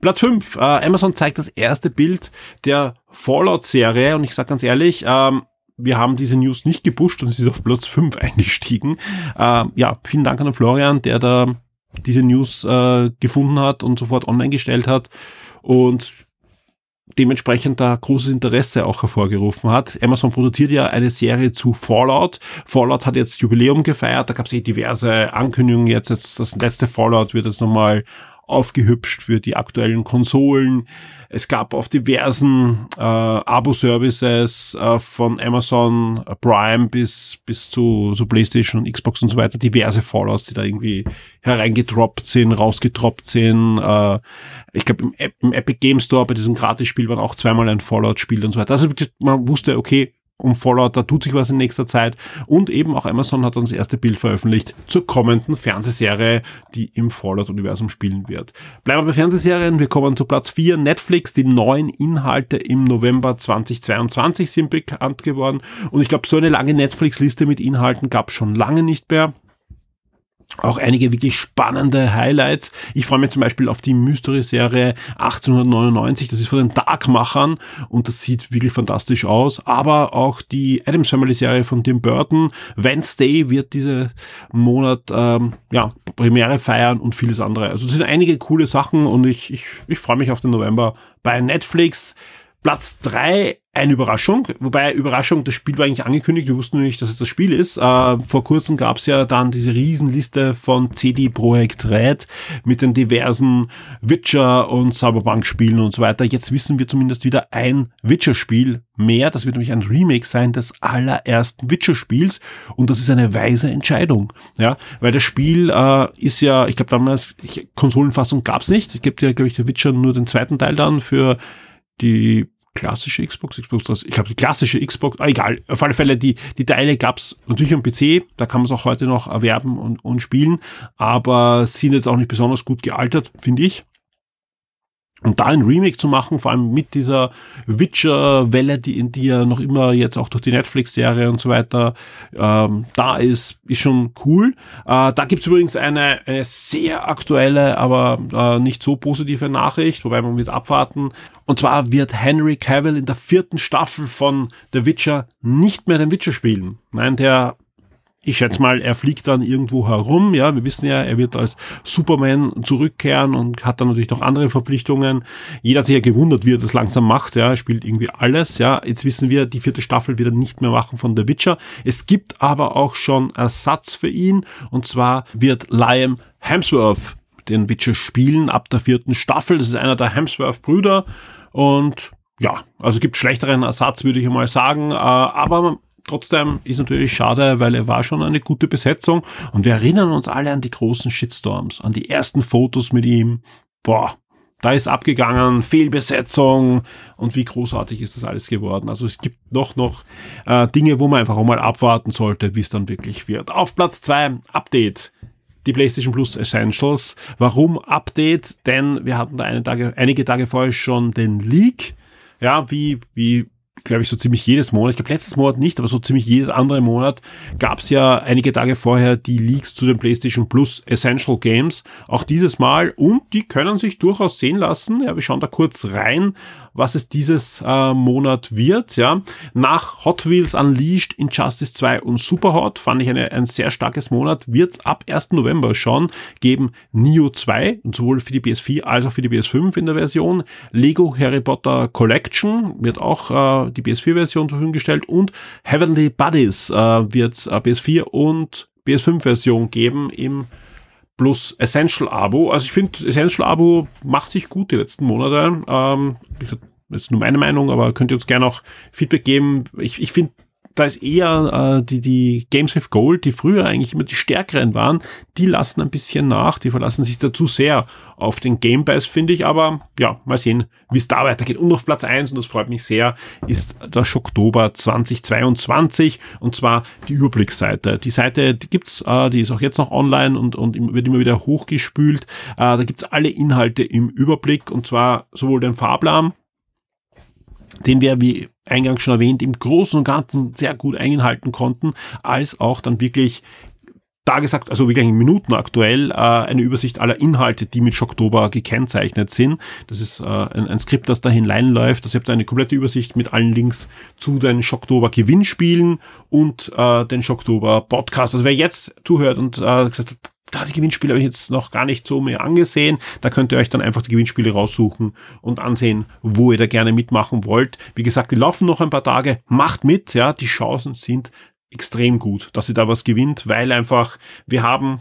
Platz 5. Äh, Amazon zeigt das erste Bild der Fallout-Serie und ich sage ganz ehrlich, ähm, wir haben diese News nicht gepusht und es ist auf Platz 5 eingestiegen. Äh, ja, vielen Dank an den Florian, der da diese News äh, gefunden hat und sofort online gestellt hat. Und dementsprechend da großes Interesse auch hervorgerufen hat. Amazon produziert ja eine Serie zu Fallout. Fallout hat jetzt Jubiläum gefeiert, da gab es eh diverse Ankündigungen jetzt, jetzt das letzte Fallout wird jetzt nochmal aufgehübscht für die aktuellen Konsolen. Es gab auf diversen äh, Abo-Services äh, von Amazon Prime bis, bis zu, zu PlayStation und Xbox und so weiter diverse Fallouts, die da irgendwie hereingedroppt sind, rausgedroppt sind. Äh, ich glaube, im, im, Epic Game Store bei diesem Gratis-Spiel waren auch zweimal ein Fallout-Spiel und so weiter. Also man wusste, okay, um Fallout, da tut sich was in nächster Zeit. Und eben auch Amazon hat dann das erste Bild veröffentlicht zur kommenden Fernsehserie, die im Fallout-Universum spielen wird. Bleiben wir bei Fernsehserien. Wir kommen zu Platz 4. Netflix. Die neuen Inhalte im November 2022 sind bekannt geworden. Und ich glaube, so eine lange Netflix-Liste mit Inhalten gab es schon lange nicht mehr auch einige wirklich spannende Highlights. Ich freue mich zum Beispiel auf die Mystery-Serie 1899. Das ist von den Darkmachern und das sieht wirklich fantastisch aus. Aber auch die Adams Family-Serie von Tim Burton. Wednesday wird diese Monat ähm, ja, Premiere feiern und vieles andere. Also es sind einige coole Sachen und ich, ich, ich freue mich auf den November bei Netflix. Platz drei eine Überraschung, wobei Überraschung, das Spiel war eigentlich angekündigt, wir wussten nur nicht, dass es das Spiel ist. Äh, vor kurzem gab es ja dann diese Riesenliste von CD Projekt Red mit den diversen Witcher und Cyberpunk-Spielen und so weiter. Jetzt wissen wir zumindest wieder ein Witcher-Spiel mehr. Das wird nämlich ein Remake sein des allerersten Witcher-Spiels und das ist eine weise Entscheidung, ja, weil das Spiel äh, ist ja, ich glaube damals Konsolenfassung gab es nicht. Es gibt ja, glaube ich, der Witcher nur den zweiten Teil dann für die klassische Xbox, Xbox, ich glaube die klassische Xbox, ah, egal, auf alle Fälle, die, die Teile gab's natürlich am PC, da kann man es auch heute noch erwerben und, und spielen, aber sind jetzt auch nicht besonders gut gealtert, finde ich. Und da ein Remake zu machen, vor allem mit dieser Witcher-Welle, die, die ja noch immer jetzt auch durch die Netflix-Serie und so weiter ähm, da ist, ist schon cool. Äh, da gibt's übrigens eine, eine sehr aktuelle, aber äh, nicht so positive Nachricht, wobei man wird abwarten. Und zwar wird Henry Cavill in der vierten Staffel von The Witcher nicht mehr den Witcher spielen. Nein, der ich schätze mal, er fliegt dann irgendwo herum. Ja, wir wissen ja, er wird als Superman zurückkehren und hat dann natürlich noch andere Verpflichtungen. Jeder hat sich ja gewundert, wie er das langsam macht. Ja, er spielt irgendwie alles. Ja, jetzt wissen wir, die vierte Staffel wird er nicht mehr machen von The Witcher. Es gibt aber auch schon Ersatz für ihn. Und zwar wird Liam Hemsworth den Witcher spielen ab der vierten Staffel. Das ist einer der Hemsworth-Brüder. Und ja, also gibt schlechteren Ersatz, würde ich mal sagen. Äh, aber Trotzdem ist natürlich schade, weil er war schon eine gute Besetzung und wir erinnern uns alle an die großen Shitstorms, an die ersten Fotos mit ihm. Boah, da ist abgegangen, Fehlbesetzung und wie großartig ist das alles geworden. Also es gibt noch, noch äh, Dinge, wo man einfach auch mal abwarten sollte, wie es dann wirklich wird. Auf Platz zwei Update. Die PlayStation Plus Essentials. Warum Update? Denn wir hatten da Tage, einige Tage vorher schon den Leak. Ja, wie, wie glaube ich, so ziemlich jedes Monat, ich glaube letztes Monat nicht, aber so ziemlich jedes andere Monat gab es ja einige Tage vorher die Leaks zu den PlayStation Plus Essential Games. Auch dieses Mal und die können sich durchaus sehen lassen. Ja, wir schauen da kurz rein, was es dieses äh, Monat wird. Ja, nach Hot Wheels Unleashed, Injustice 2 und Superhot fand ich eine, ein sehr starkes Monat. Wird es ab 1. November schon geben Neo 2 und sowohl für die PS4 als auch für die PS5 in der Version. Lego Harry Potter Collection wird auch äh, die PS4-Version zur Verfügung gestellt und Heavenly Buddies äh, wird es äh, PS4 und PS5-Version geben im Plus Essential Abo. Also ich finde, Essential Abo macht sich gut die letzten Monate. Ähm, ist nur meine Meinung, aber könnt ihr uns gerne auch Feedback geben. Ich, ich finde da ist eher äh, die, die Games with Gold, die früher eigentlich immer die stärkeren waren, die lassen ein bisschen nach, die verlassen sich dazu sehr auf den Game Pass, finde ich, aber ja, mal sehen, wie es da weitergeht. Und auf Platz eins und das freut mich sehr, ist der Oktober 2022 und zwar die Überblicksseite. Die Seite, die gibt's, äh, die ist auch jetzt noch online und, und wird immer wieder hochgespült. Äh, da gibt's alle Inhalte im Überblick und zwar sowohl den Fahrplan, den wir, wie eingangs schon erwähnt, im Großen und Ganzen sehr gut einhalten konnten, als auch dann wirklich da gesagt, also wirklich in Minuten aktuell, äh, eine Übersicht aller Inhalte, die mit Schocktober gekennzeichnet sind. Das ist äh, ein, Skript, das da hineinläuft. Also ihr habt eine komplette Übersicht mit allen Links zu den Schocktober Gewinnspielen und äh, den Schocktober Podcast. Also wer jetzt zuhört und gesagt hat, da die Gewinnspiele habe ich jetzt noch gar nicht so mehr angesehen. Da könnt ihr euch dann einfach die Gewinnspiele raussuchen und ansehen, wo ihr da gerne mitmachen wollt. Wie gesagt, die laufen noch ein paar Tage. Macht mit, ja. Die Chancen sind extrem gut, dass ihr da was gewinnt, weil einfach wir haben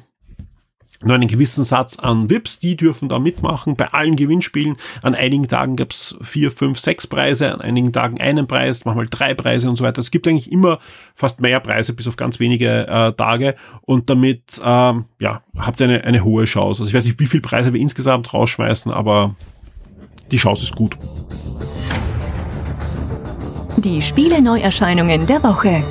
nur einen gewissen Satz an VIPs, die dürfen da mitmachen bei allen Gewinnspielen. An einigen Tagen gab es vier, fünf, sechs Preise, an einigen Tagen einen Preis, manchmal drei Preise und so weiter. Es gibt eigentlich immer fast mehr Preise, bis auf ganz wenige äh, Tage. Und damit ähm, ja, habt ihr eine, eine hohe Chance. Also ich weiß nicht, wie viele Preise wir insgesamt rausschmeißen, aber die Chance ist gut. Die Spiele-Neuerscheinungen der Woche.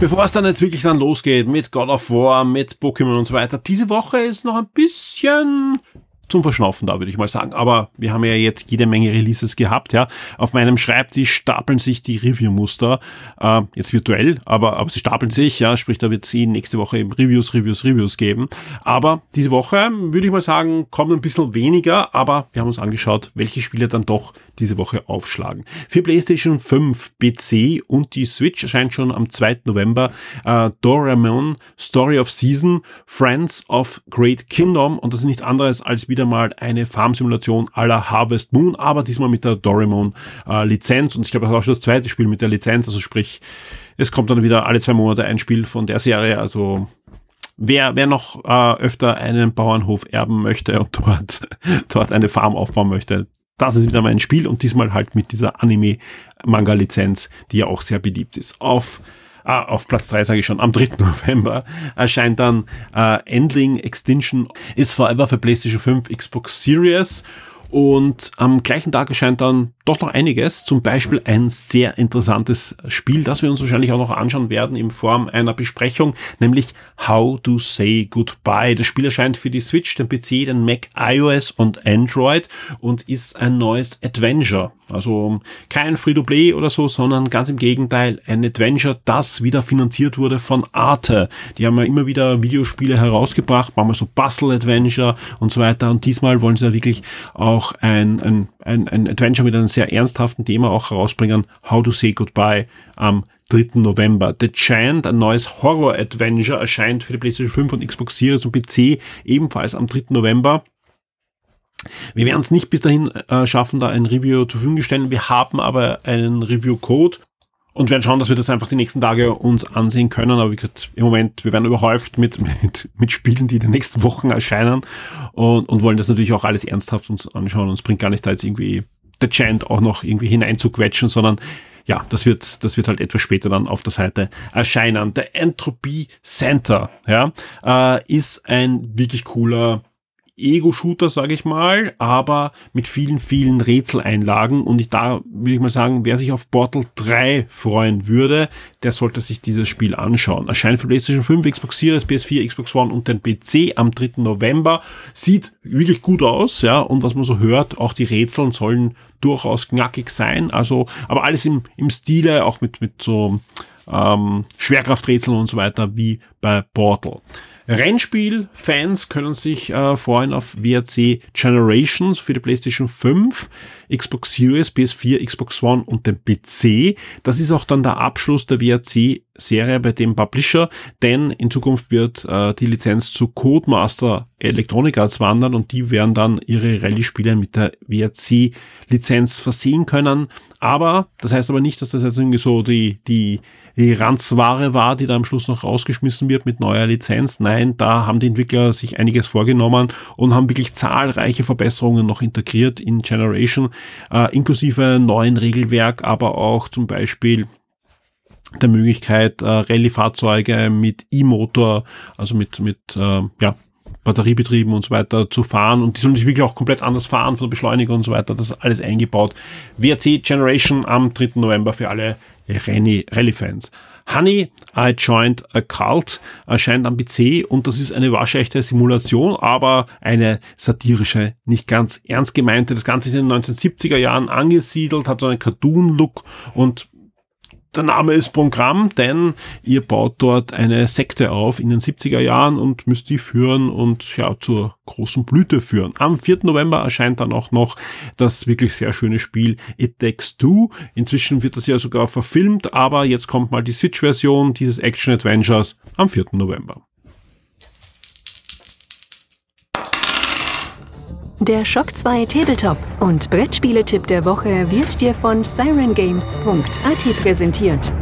Bevor es dann jetzt wirklich dann losgeht mit God of War, mit Pokémon und so weiter, diese Woche ist noch ein bisschen zum Verschnaufen da, würde ich mal sagen. Aber wir haben ja jetzt jede Menge Releases gehabt, ja. Auf meinem Schreibtisch stapeln sich die Review-Muster, äh, jetzt virtuell, aber, aber sie stapeln sich, ja, sprich, da wird es eh nächste Woche eben Reviews, Reviews, Reviews geben. Aber diese Woche, würde ich mal sagen, kommt ein bisschen weniger, aber wir haben uns angeschaut, welche Spiele dann doch diese Woche aufschlagen. Für PlayStation 5, PC und die Switch erscheint schon am 2. November äh, Doraemon Story of Season, Friends of Great Kingdom und das ist nichts anderes als wieder wieder mal eine Farmsimulation aller Harvest Moon, aber diesmal mit der Doraemon äh, Lizenz. Und ich glaube, das auch schon das zweite Spiel mit der Lizenz, also sprich, es kommt dann wieder alle zwei Monate ein Spiel von der Serie, also wer, wer noch äh, öfter einen Bauernhof erben möchte und dort, dort eine Farm aufbauen möchte, das ist wieder mein Spiel. Und diesmal halt mit dieser Anime-Manga-Lizenz, die ja auch sehr beliebt ist. Auf ah, auf Platz 3 sage ich schon, am 3. November erscheint dann äh, Endling Extinction is Forever für PlayStation 5, Xbox Series Und am gleichen Tag erscheint dann doch noch einiges, zum Beispiel ein sehr interessantes Spiel, das wir uns wahrscheinlich auch noch anschauen werden in Form einer Besprechung, nämlich How to Say Goodbye. Das Spiel erscheint für die Switch, den PC, den Mac, iOS und Android und ist ein neues Adventure. Also kein Free-to-Play oder so, sondern ganz im Gegenteil ein Adventure, das wieder finanziert wurde von Arte. Die haben ja immer wieder Videospiele herausgebracht, manchmal so Puzzle-Adventure und so weiter. Und diesmal wollen sie ja wirklich auch ein, ein, ein, ein Adventure mit einem sehr ernsthaften Thema auch herausbringen. How to Say Goodbye am 3. November. The Chant, ein neues Horror-Adventure, erscheint für die PlayStation 5 und Xbox Series und PC ebenfalls am 3. November. Wir werden es nicht bis dahin äh, schaffen, da ein Review zur Verfügung stellen. Wir haben aber einen Review-Code und werden schauen, dass wir das einfach die nächsten Tage uns ansehen können. Aber wie gesagt, im Moment, wir werden überhäuft mit, mit, mit Spielen, die in den nächsten Wochen erscheinen und, und wollen das natürlich auch alles ernsthaft uns anschauen. Und es bringt gar nicht da jetzt irgendwie der Chant auch noch irgendwie hineinzuquetschen, sondern ja, das wird, das wird halt etwas später dann auf der Seite erscheinen. Der Entropy Center, ja, äh, ist ein wirklich cooler Ego-Shooter, sage ich mal, aber mit vielen, vielen Rätseleinlagen. Und ich da würde ich mal sagen, wer sich auf Portal 3 freuen würde, der sollte sich dieses Spiel anschauen. Erscheint für PlayStation 5, Xbox Series, PS4, Xbox One und den PC am 3. November. Sieht wirklich gut aus, ja, und was man so hört, auch die Rätseln sollen durchaus knackig sein. Also, aber alles im, im Stile, auch mit, mit so ähm, Schwerkrafträtseln und so weiter wie bei Portal. Rennspiel-Fans können sich äh, freuen auf WRC Generations für die PlayStation 5, Xbox Series, PS4, Xbox One und den PC. Das ist auch dann der Abschluss der WRC-Serie bei dem Publisher, denn in Zukunft wird äh, die Lizenz zu Codemaster Electronic Arts wandern und die werden dann ihre Rallye-Spiele mit der WRC-Lizenz versehen können. Aber das heißt aber nicht, dass das jetzt irgendwie so die, die die Ranzware war, die da am Schluss noch rausgeschmissen wird mit neuer Lizenz. Nein, da haben die Entwickler sich einiges vorgenommen und haben wirklich zahlreiche Verbesserungen noch integriert in Generation, äh, inklusive neuen Regelwerk, aber auch zum Beispiel der Möglichkeit, äh, Rallye-Fahrzeuge mit E-Motor, also mit, mit äh, ja, Batteriebetrieben und so weiter zu fahren und die sollen sich wirklich auch komplett anders fahren von der Beschleunigung und so weiter. Das ist alles eingebaut. WRC Generation am 3. November für alle Rallye-Fans. Honey, I Joined a Cult erscheint am PC und das ist eine waschechte Simulation, aber eine satirische, nicht ganz ernst gemeinte. Das Ganze ist in den 1970er Jahren angesiedelt, hat so einen Cartoon-Look und der Name ist Programm, denn ihr baut dort eine Sekte auf in den 70er Jahren und müsst die führen und ja, zur großen Blüte führen. Am 4. November erscheint dann auch noch das wirklich sehr schöne Spiel It Takes Two. Inzwischen wird das ja sogar verfilmt, aber jetzt kommt mal die Switch-Version dieses Action-Adventures am 4. November. Der Shock 2 Tabletop und Brettspieletipp der Woche wird dir von sirengames.at präsentiert.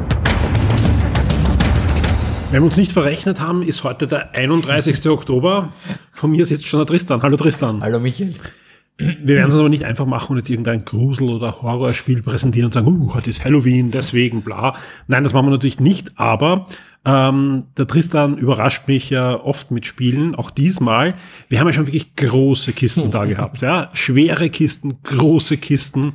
Wenn wir uns nicht verrechnet haben, ist heute der 31. Oktober. Von mir sitzt schon der Tristan. Hallo Tristan. Hallo Michael. Wir werden es aber nicht einfach machen und jetzt irgendein Grusel- oder Horrorspiel präsentieren und sagen, uh, heute ist Halloween, deswegen bla. Nein, das machen wir natürlich nicht, aber ähm, der Tristan überrascht mich ja oft mit Spielen, auch diesmal. Wir haben ja schon wirklich große Kisten da gehabt, ja. Schwere Kisten, große Kisten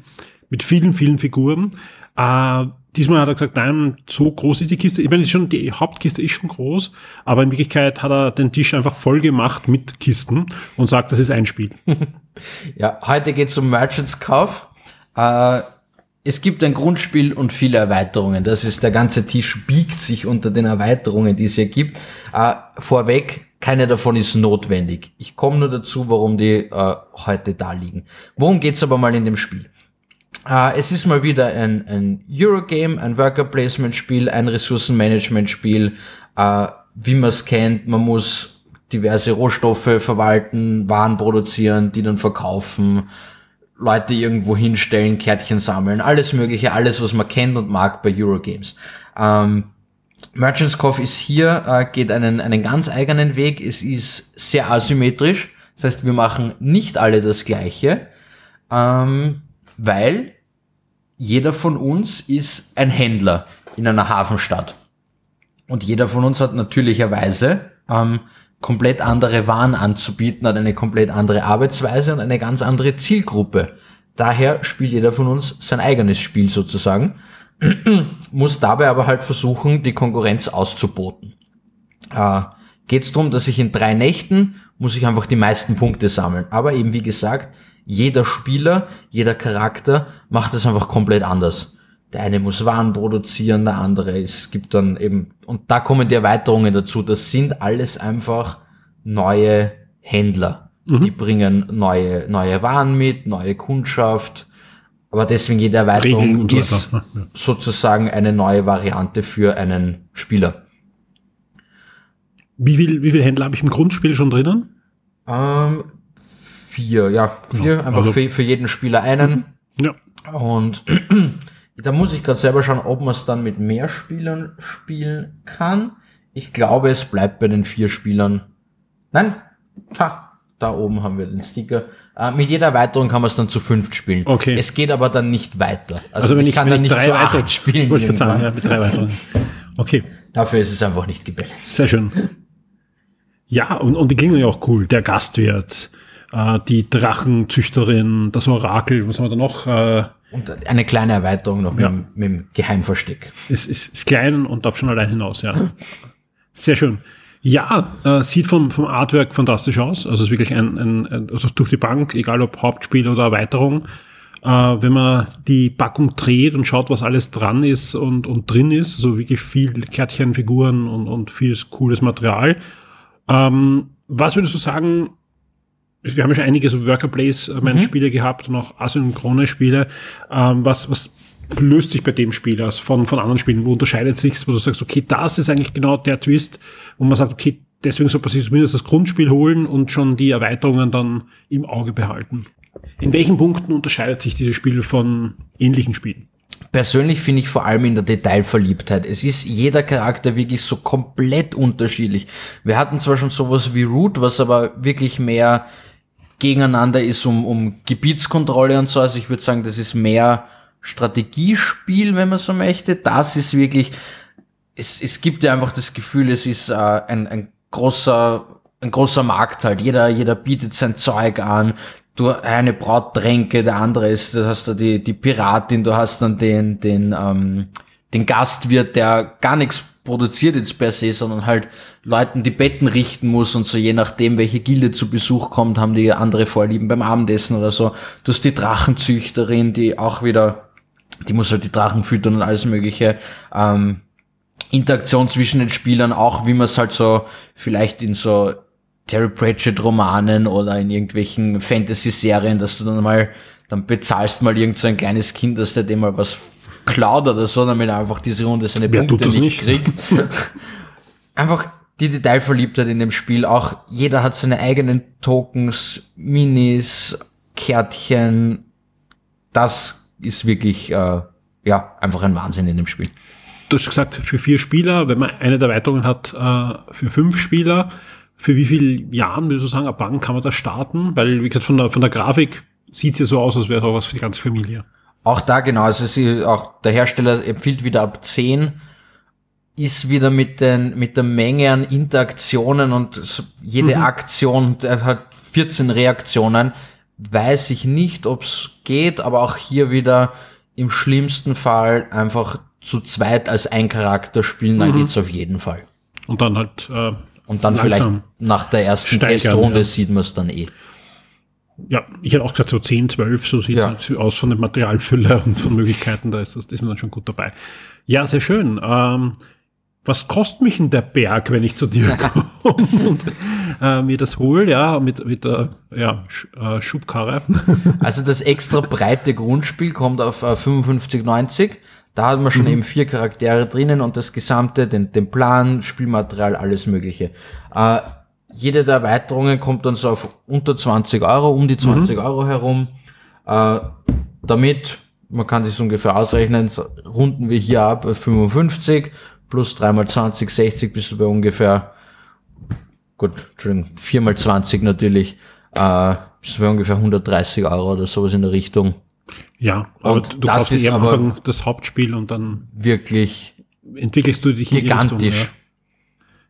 mit vielen, vielen Figuren. Äh, diesmal hat er gesagt, nein, so groß ist die Kiste. Ich meine, schon, die Hauptkiste ist schon groß, aber in Wirklichkeit hat er den Tisch einfach voll gemacht mit Kisten und sagt, das ist ein Spiel. Ja, heute geht es um Merchants-Kauf. Äh, es gibt ein Grundspiel und viele Erweiterungen. Das ist, der ganze Tisch biegt sich unter den Erweiterungen, die es hier gibt. Äh, vorweg, keine davon ist notwendig. Ich komme nur dazu, warum die äh, heute da liegen. Worum geht's aber mal in dem Spiel? Äh, es ist mal wieder ein, ein Eurogame, ein Worker Placement Spiel, ein Ressourcenmanagement Spiel, äh, wie man es kennt. Man muss diverse Rohstoffe verwalten, Waren produzieren, die dann verkaufen, Leute irgendwo hinstellen, Kärtchen sammeln, alles mögliche, alles, was man kennt und mag bei Eurogames. Ähm, Merchants Cove ist hier, äh, geht einen, einen ganz eigenen Weg. Es ist sehr asymmetrisch. Das heißt, wir machen nicht alle das Gleiche, ähm, weil jeder von uns ist ein Händler in einer Hafenstadt. Und jeder von uns hat natürlicherweise ähm, komplett andere Waren anzubieten, hat eine komplett andere Arbeitsweise und eine ganz andere Zielgruppe. Daher spielt jeder von uns sein eigenes Spiel sozusagen, muss dabei aber halt versuchen, die Konkurrenz auszuboten. Äh, Geht es darum, dass ich in drei Nächten muss ich einfach die meisten Punkte sammeln. Aber eben wie gesagt, jeder Spieler, jeder Charakter macht es einfach komplett anders. Der eine muss Waren produzieren, der andere, es gibt dann eben, und da kommen die Erweiterungen dazu. Das sind alles einfach neue Händler. Die bringen neue, neue Waren mit, neue Kundschaft. Aber deswegen jede Erweiterung so ist ja. sozusagen eine neue Variante für einen Spieler. Wie viel, wie viel Händler habe ich im Grundspiel schon drinnen? Ähm, vier, ja, vier, Ja, einfach also- für, für jeden Spieler einen. Ja. Und da muss ich gerade selber schauen, ob man es dann mit mehr Spielern spielen kann. Ich glaube, es bleibt bei den vier Spielern. Nein, ha, da oben haben wir den Sticker. Äh, mit jeder Erweiterung kann man es dann zu fünft spielen. Okay. Es geht aber dann nicht weiter. Also, Also, wenn ich, ich, kann wenn dann ich nicht zu acht spielen. Wollte ich sagen, ja, mit drei weiteren. Okay, Dafür ist es einfach nicht gebalanced. sehr schön. Ja, und, und die klingen ja auch cool. Der Gastwirt, äh, die Drachenzüchterin, das Orakel, was haben wir da noch? Äh, Und eine kleine Erweiterung noch Ja. mit, dem- mit dem Geheimversteck. ist, ist, ist klein und darf schon allein hinaus, ja. Sehr schön. Ja, äh, sieht vom, vom Artwork fantastisch aus. Also es ist wirklich ein, ein, ein also durch die Bank, egal ob Hauptspiel oder Erweiterung. Äh, wenn man die Packung dreht und schaut, was alles dran ist und, und drin ist, also wirklich viel Kärtchen, Figuren und, und vieles cooles Material. Ähm, was würdest du sagen, wir haben ja schon einige so Worker Placement Spiele gehabt und auch Asynchronne Spiele. Ähm, was, was löst sich bei dem Spiel aus von, von anderen Spielen? Wo unterscheidet sich's, wo du sagst, okay, das ist eigentlich genau der Twist, wo man sagt, okay, deswegen soll man sich zumindest das Grundspiel holen und schon die Erweiterungen dann im Auge behalten. In welchen Punkten unterscheidet sich dieses Spiel von ähnlichen Spielen? Persönlich finde ich vor allem in der Detailverliebtheit. Es ist jeder Charakter wirklich so komplett unterschiedlich. Wir hatten zwar schon sowas wie Root, was aber wirklich mehr gegeneinander ist um, um Gebietskontrolle und so. Also ich würde sagen, das ist mehr Strategiespiel, wenn man so möchte. Das ist wirklich, es, es gibt ja einfach das Gefühl, es ist äh, ein, ein großer, ein großer Markt halt. Jeder, jeder bietet sein Zeug an. Du eine braut Tränke, der andere ist, du hast da die, die Piratin, du hast dann den, den, ähm, den Gastwirt, der gar nichts produziert jetzt per se, sondern halt Leuten die Betten richten muss und so, je nachdem, welche Gilde zu Besuch kommt, haben die andere Vorlieben beim Abendessen oder so. Du hast die Drachenzüchterin, die auch wieder, die muss halt die Drachen füttern und alles mögliche. Ähm, Interaktion zwischen den Spielern, auch wie man es halt so vielleicht in so Terry Pratchett Romanen oder in irgendwelchen Fantasy-Serien, dass du dann mal, dann bezahlst mal irgend so ein kleines Kind, dass der dem mal was klaut oder so, damit er einfach diese Runde seine Wer Punkte nicht, nicht? kriegt. einfach die Detailverliebtheit in dem Spiel, auch jeder hat seine eigenen Tokens, Minis, Kärtchen, das ist wirklich, äh, ja, einfach ein Wahnsinn in dem Spiel. Du hast gesagt, für vier Spieler, wenn man eine der Erweiterungen hat, äh, für fünf Spieler, für wie viele Jahren, würdest du sagen, ab wann kann man das starten? Weil, wie gesagt, von der, von der Grafik sieht es ja so aus, als wäre es auch was für die ganze Familie. Auch da genau, also sie, auch der Hersteller empfiehlt wieder ab 10, ist wieder mit den, mit der Menge an Interaktionen und jede Aktion, der hat 14 Reaktionen, weiß ich nicht, ob's geht, aber auch hier wieder im schlimmsten Fall einfach zu zweit als ein Charakter spielen, dann geht's auf jeden Fall. Und dann halt, äh, Und dann vielleicht nach der ersten Testrunde ja. sieht man es dann eh. Ja, ich hätte auch gesagt, so 10, 12, so sieht es Ja. halt aus von der Materialfülle und von Möglichkeiten, da ist, das, da ist man dann schon gut dabei. Ja, sehr schön. Ähm, was kostet mich denn der Berg, wenn ich zu dir komme und äh, mir das hole, ja, mit, mit der ja, Sch äh, Schubkarre? Also das extra breite Grundspiel kommt auf äh, 55,90. Da hat man schon eben vier Charaktere drinnen und das gesamte, den, den Plan, Spielmaterial, alles mögliche. Jede der Erweiterungen kommt dann so auf unter 20 Euro, um die 20 Euro herum. Äh, damit, man kann sich ungefähr ausrechnen, runden wir hier ab auf 55 plus 3 mal 20, 60 bist du bei ungefähr gut, Entschuldigung, 4 mal 20 natürlich, äh, das wäre ungefähr 130 Euro oder sowas in der Richtung. Ja, aber Und du das kaufst ist eher aber- das Hauptspiel und dann Wirklich entwickelst du dich in die gigantisch. Richtung.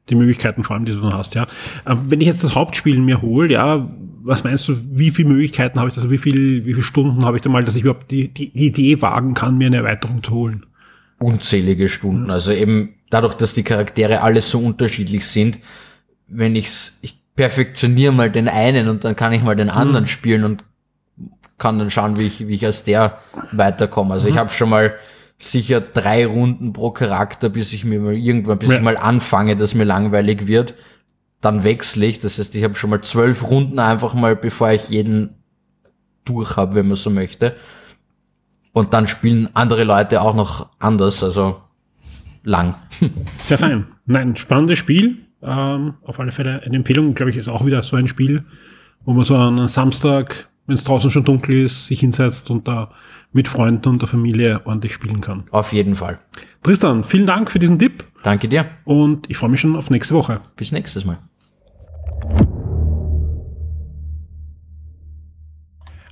Die Möglichkeiten vor allem, die du dann hast, ja. Ähm, wenn ich jetzt das Hauptspiel mir hole, ja, was meinst du, wie viele Möglichkeiten habe ich, also wie viel, wie viele Stunden habe ich da mal, dass ich überhaupt die, die, die Idee wagen kann, mir eine Erweiterung zu holen? Unzählige Stunden. Also eben dadurch, dass die Charaktere alle so unterschiedlich sind, wenn ich's, ich perfektioniere mal den einen und dann kann ich mal den anderen mhm. spielen und kann dann schauen, wie ich, wie ich als der weiterkomme. Also mhm. ich habe schon mal sicher drei Runden pro Charakter, bis ich mir mal irgendwann, bis ja. ich mal anfange, dass mir langweilig wird. Dann wechsle ich. Das heißt, ich habe schon mal zwölf Runden einfach mal, bevor ich jeden durch habe, wenn man so möchte. Und dann spielen andere Leute auch noch anders, also lang. Sehr fein. Nein, spannendes Spiel. Ähm, auf alle Fälle eine Empfehlung, glaube ich, ist auch wieder so ein Spiel, wo man so an einem Samstag, wenn es draußen schon dunkel ist, sich hinsetzt und da mit Freunden und der Familie ordentlich spielen kann. Auf jeden Fall. Tristan, vielen Dank für diesen Tipp. Danke dir. Und ich freue mich schon auf nächste Woche. Bis nächstes Mal.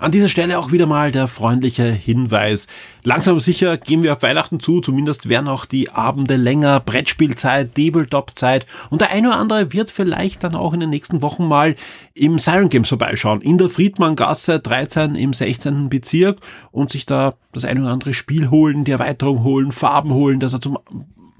An dieser Stelle auch wieder mal der freundliche Hinweis. Langsam aber sicher gehen wir auf Weihnachten zu, zumindest werden auch die Abende länger, Brettspielzeit, Tabletop-Zeit und der eine oder andere wird vielleicht dann auch in den nächsten Wochen mal im Siren Games vorbeischauen, in der Friedmanngasse 13 im 16. Bezirk und sich da das eine oder andere Spiel holen, die Erweiterung holen, Farben holen, dass er zum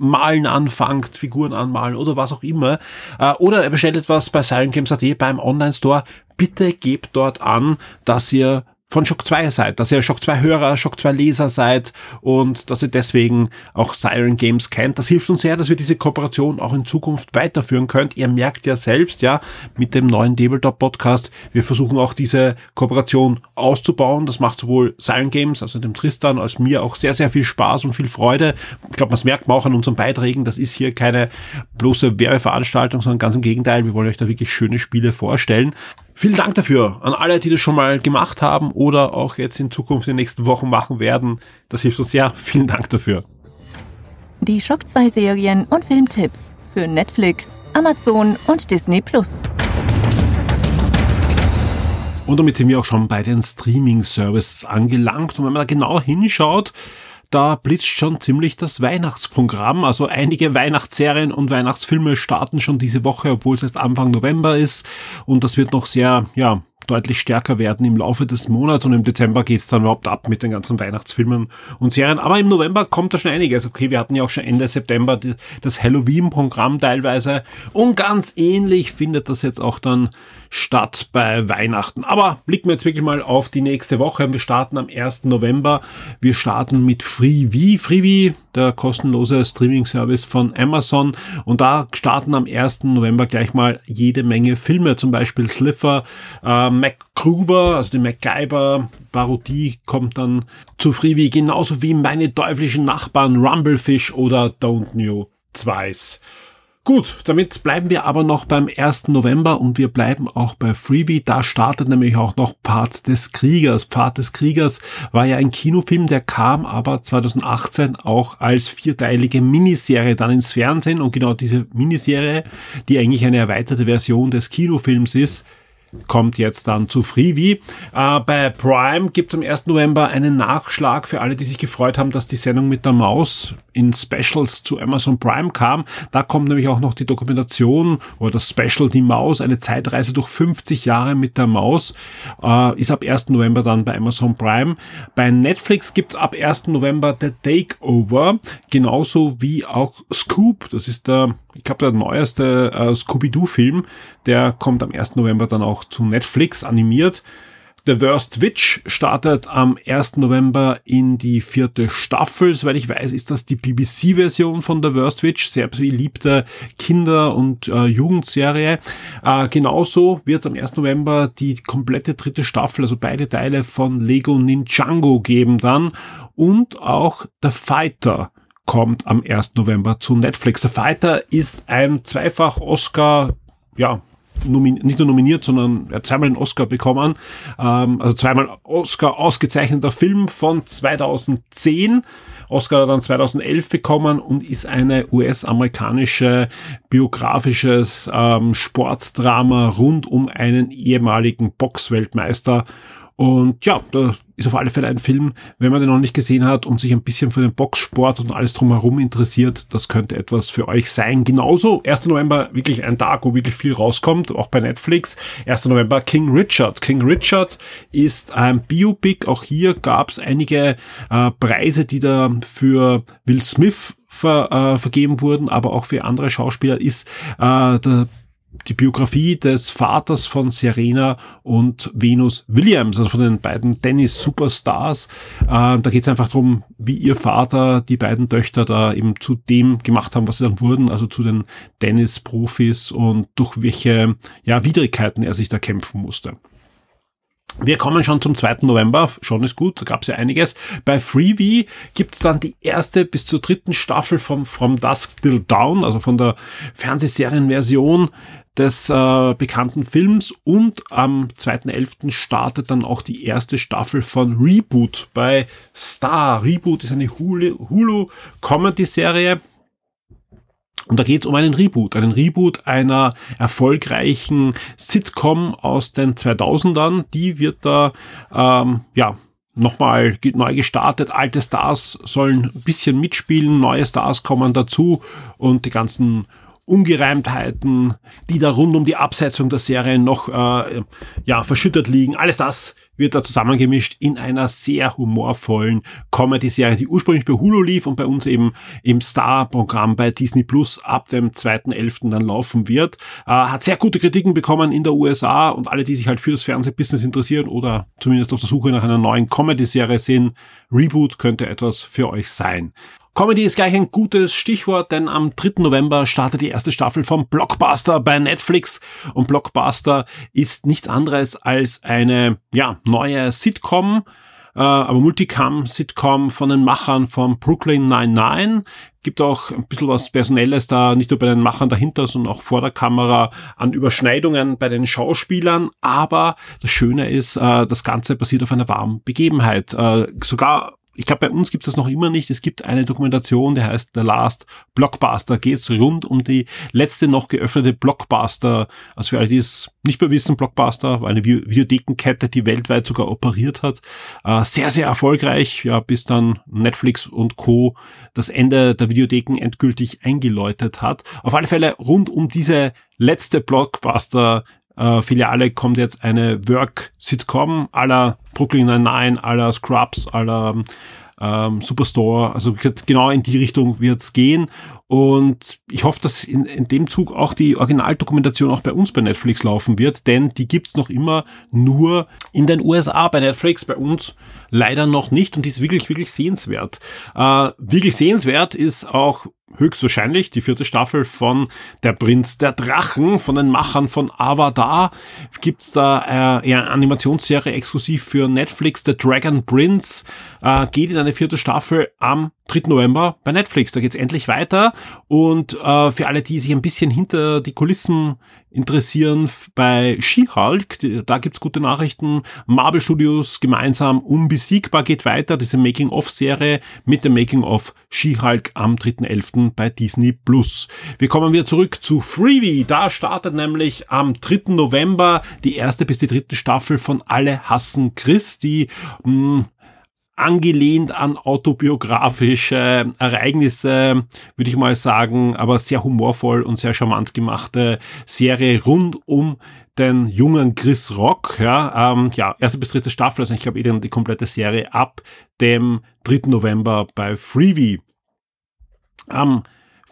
Malen anfangt, Figuren anmalen oder was auch immer. Äh, oder er bestellt etwas bei SirenGames.at beim Online-Store. Bitte gebt dort an, dass ihr von Shock 2 seid, dass ihr Shock 2 Hörer, Shock 2 Leser seid und dass ihr deswegen auch Siren Games kennt. Das hilft uns sehr, dass wir diese Kooperation auch in Zukunft weiterführen könnt. Ihr merkt ja selbst, ja, mit dem neuen Tabletop Podcast, wir versuchen auch diese Kooperation auszubauen. Das macht sowohl Siren Games, also dem Tristan, als mir auch sehr, sehr viel Spaß und viel Freude. Ich glaube, das merkt man auch an unseren Beiträgen. Das ist hier keine bloße Werbeveranstaltung, sondern ganz im Gegenteil. Wir wollen euch da wirklich schöne Spiele vorstellen. Vielen Dank dafür an alle, die das schon mal gemacht haben oder auch jetzt in Zukunft in den nächsten Wochen machen werden. Das hilft uns sehr. Vielen Dank dafür. Die Schock 2 Serien und Filmtipps für Netflix, Amazon und Disney Plus. Und damit sind wir auch schon bei den Streaming-Services angelangt. Und wenn man da genau hinschaut, da blitzt schon ziemlich das Weihnachtsprogramm. Also einige Weihnachtsserien und Weihnachtsfilme starten schon diese Woche, obwohl es erst Anfang November ist. Und das wird noch sehr, ja, deutlich stärker werden im Laufe des Monats und im Dezember geht's dann überhaupt ab mit den ganzen Weihnachtsfilmen und Serien. Aber im November kommt da schon einiges. Okay, wir hatten ja auch schon Ende September das Halloween-Programm teilweise und ganz ähnlich findet das jetzt auch dann statt bei Weihnachten. Aber blicken wir jetzt wirklich mal auf die nächste Woche. Wir starten am 1. November. Wir starten mit Freevee. Freevee, der kostenlose Streaming-Service von Amazon. Und da starten am 1. November gleich mal jede Menge Filme, zum Beispiel Slipher, äh, MacGruber, also die MacGyver Parodie kommt dann zu Freebie, genauso wie meine teuflischen Nachbarn Rumblefish oder Don't Know Twice. Gut, damit bleiben wir aber noch beim 1. November und wir bleiben auch bei Freebie. Da startet nämlich auch noch Part des Kriegers. Part des Kriegers war ja ein Kinofilm, der kam aber 2018 auch als vierteilige Miniserie dann ins Fernsehen und genau diese Miniserie, die eigentlich eine erweiterte Version des Kinofilms ist, kommt jetzt dann zu Freebie. Äh, bei Prime gibt es am 1. November einen Nachschlag für alle, die sich gefreut haben, dass die Sendung mit der Maus in Specials zu Amazon Prime kam. Da kommt nämlich auch noch die Dokumentation oder das Special Die Maus, eine Zeitreise durch 50 Jahre mit der Maus, äh, ist ab 1. November dann bei Amazon Prime. Bei Netflix gibt es ab 1. November The Takeover, genauso wie auch Scoop, das ist der ich glaube, der neueste äh, Scooby-Doo-Film, der kommt am 1. November dann auch zu Netflix animiert. The Worst Witch startet am 1. November in die vierte Staffel. Soweit ich weiß, ist das die BBC-Version von The Worst Witch, sehr beliebte Kinder- und äh, Jugendserie. Äh, genauso wird es am 1. November die komplette dritte Staffel, also beide Teile von Lego Ninjago geben dann und auch The Fighter kommt am 1. November zu Netflix. The Fighter ist ein zweifach Oscar, ja, nicht nur nominiert, sondern er hat zweimal einen Oscar bekommen. Ähm, also zweimal Oscar ausgezeichneter Film von 2010. Oscar dann 2011 bekommen und ist eine US-amerikanische biografisches ähm, Sportdrama rund um einen ehemaligen Boxweltmeister Und ja, da ist auf alle Fälle ein Film, wenn man den noch nicht gesehen hat und sich ein bisschen für den Boxsport und alles drumherum interessiert, das könnte etwas für euch sein. Genauso 1. November wirklich ein Tag, wo wirklich viel rauskommt, auch bei Netflix. 1. November King Richard. King Richard ist ein Biopic. Auch hier gab es einige äh, Preise, die da für Will Smith ver, äh, vergeben wurden, aber auch für andere Schauspieler ist äh, der die Biografie des Vaters von Serena und Venus Williams, also von den beiden Tennis-Superstars. Äh, da geht es einfach darum, wie ihr Vater die beiden Töchter da eben zu dem gemacht haben, was sie dann wurden, also zu den Tennis-Profis und durch welche ja, Widrigkeiten er sich da kämpfen musste. Wir kommen schon zum 2. November, schon ist gut, da gab es ja einiges. Bei Freebie gibt es dann die erste bis zur dritten Staffel von From Dusk Till Dawn, also von der Fernsehserienversion des äh, bekannten Films und am 2.11. startet dann auch die erste Staffel von Reboot bei Star. Reboot ist eine Hulu-Comedy-Serie. Und da geht es um einen Reboot, einen Reboot einer erfolgreichen Sitcom aus den 2000ern. Die wird da, ähm, ja, nochmal neu gestartet. Alte Stars sollen ein bisschen mitspielen, neue Stars kommen dazu und die ganzen Ungereimtheiten, die da rund um die Absetzung der Serie noch äh, ja, verschüttet liegen. Alles das wird da zusammengemischt in einer sehr humorvollen Comedy-Serie, die ursprünglich bei Hulu lief und bei uns eben im Star-Programm bei Disney Plus ab dem 2.11. dann laufen wird. Äh, hat sehr gute Kritiken bekommen in der USA und alle, die sich halt für das Fernsehbusiness interessieren oder zumindest auf der Suche nach einer neuen Comedy-Serie sind, Reboot könnte etwas für euch sein. Comedy ist gleich ein gutes Stichwort, denn am 3. November startet die erste Staffel von Blockbuster bei Netflix und Blockbuster ist nichts anderes als eine ja, neue Sitcom, äh, aber Multicam-Sitcom von den Machern von Brooklyn 99. Gibt auch ein bisschen was Personelles da, nicht nur bei den Machern dahinter, sondern auch vor der Kamera an Überschneidungen bei den Schauspielern. Aber das Schöne ist, äh, das Ganze basiert auf einer warmen Begebenheit. Äh, sogar ich glaube, bei uns gibt es das noch immer nicht. Es gibt eine Dokumentation, die heißt The Last Blockbuster. Geht es rund um die letzte noch geöffnete Blockbuster. Also für alle, die es nicht mehr wissen, Blockbuster war eine Videothekenkette, die weltweit sogar operiert hat. Äh, sehr, sehr erfolgreich, ja, bis dann Netflix und Co. das Ende der Videotheken endgültig eingeläutet hat. Auf alle Fälle rund um diese letzte Blockbuster äh, Filiale kommt jetzt eine Work-Sitcom aller Brooklyn Nine-Nine, aller Scrubs, aller ähm, Superstore. Also genau in die Richtung wird's gehen. Und ich hoffe, dass in, in dem Zug auch die Originaldokumentation auch bei uns bei Netflix laufen wird, denn die gibt's noch immer nur in den USA bei Netflix, bei uns leider noch nicht und die ist wirklich, wirklich sehenswert. Äh, wirklich sehenswert ist auch höchstwahrscheinlich die vierte Staffel von Der Prinz der Drachen von den Machern von Avatar. Gibt's da äh, eine Animationsserie exklusiv für Netflix, The Dragon Prince, äh, geht in eine vierte Staffel am 3. November bei Netflix. Da geht's endlich weiter. Und äh, für alle, die sich ein bisschen hinter die Kulissen interessieren, bei She-Hulk, da gibt's gute Nachrichten. Marvel Studios gemeinsam unbesiegbar geht weiter. Diese Making-of-Serie mit dem Making-of She-Hulk am 3.11. bei Disney Plus. Wir kommen wieder zurück zu Freebie. Da startet nämlich am 3. November die erste bis die dritte Staffel von Alle hassen Chris, die mh, hm, angelehnt an autobiografische Ereignisse, würde ich mal sagen, aber sehr humorvoll und sehr charmant gemachte Serie rund um den jungen Chris Rock. Ja, ähm, ja erste bis dritte Staffel, also ich glaube, eh die komplette Serie ab dem 3. November bei Freebie. Ähm,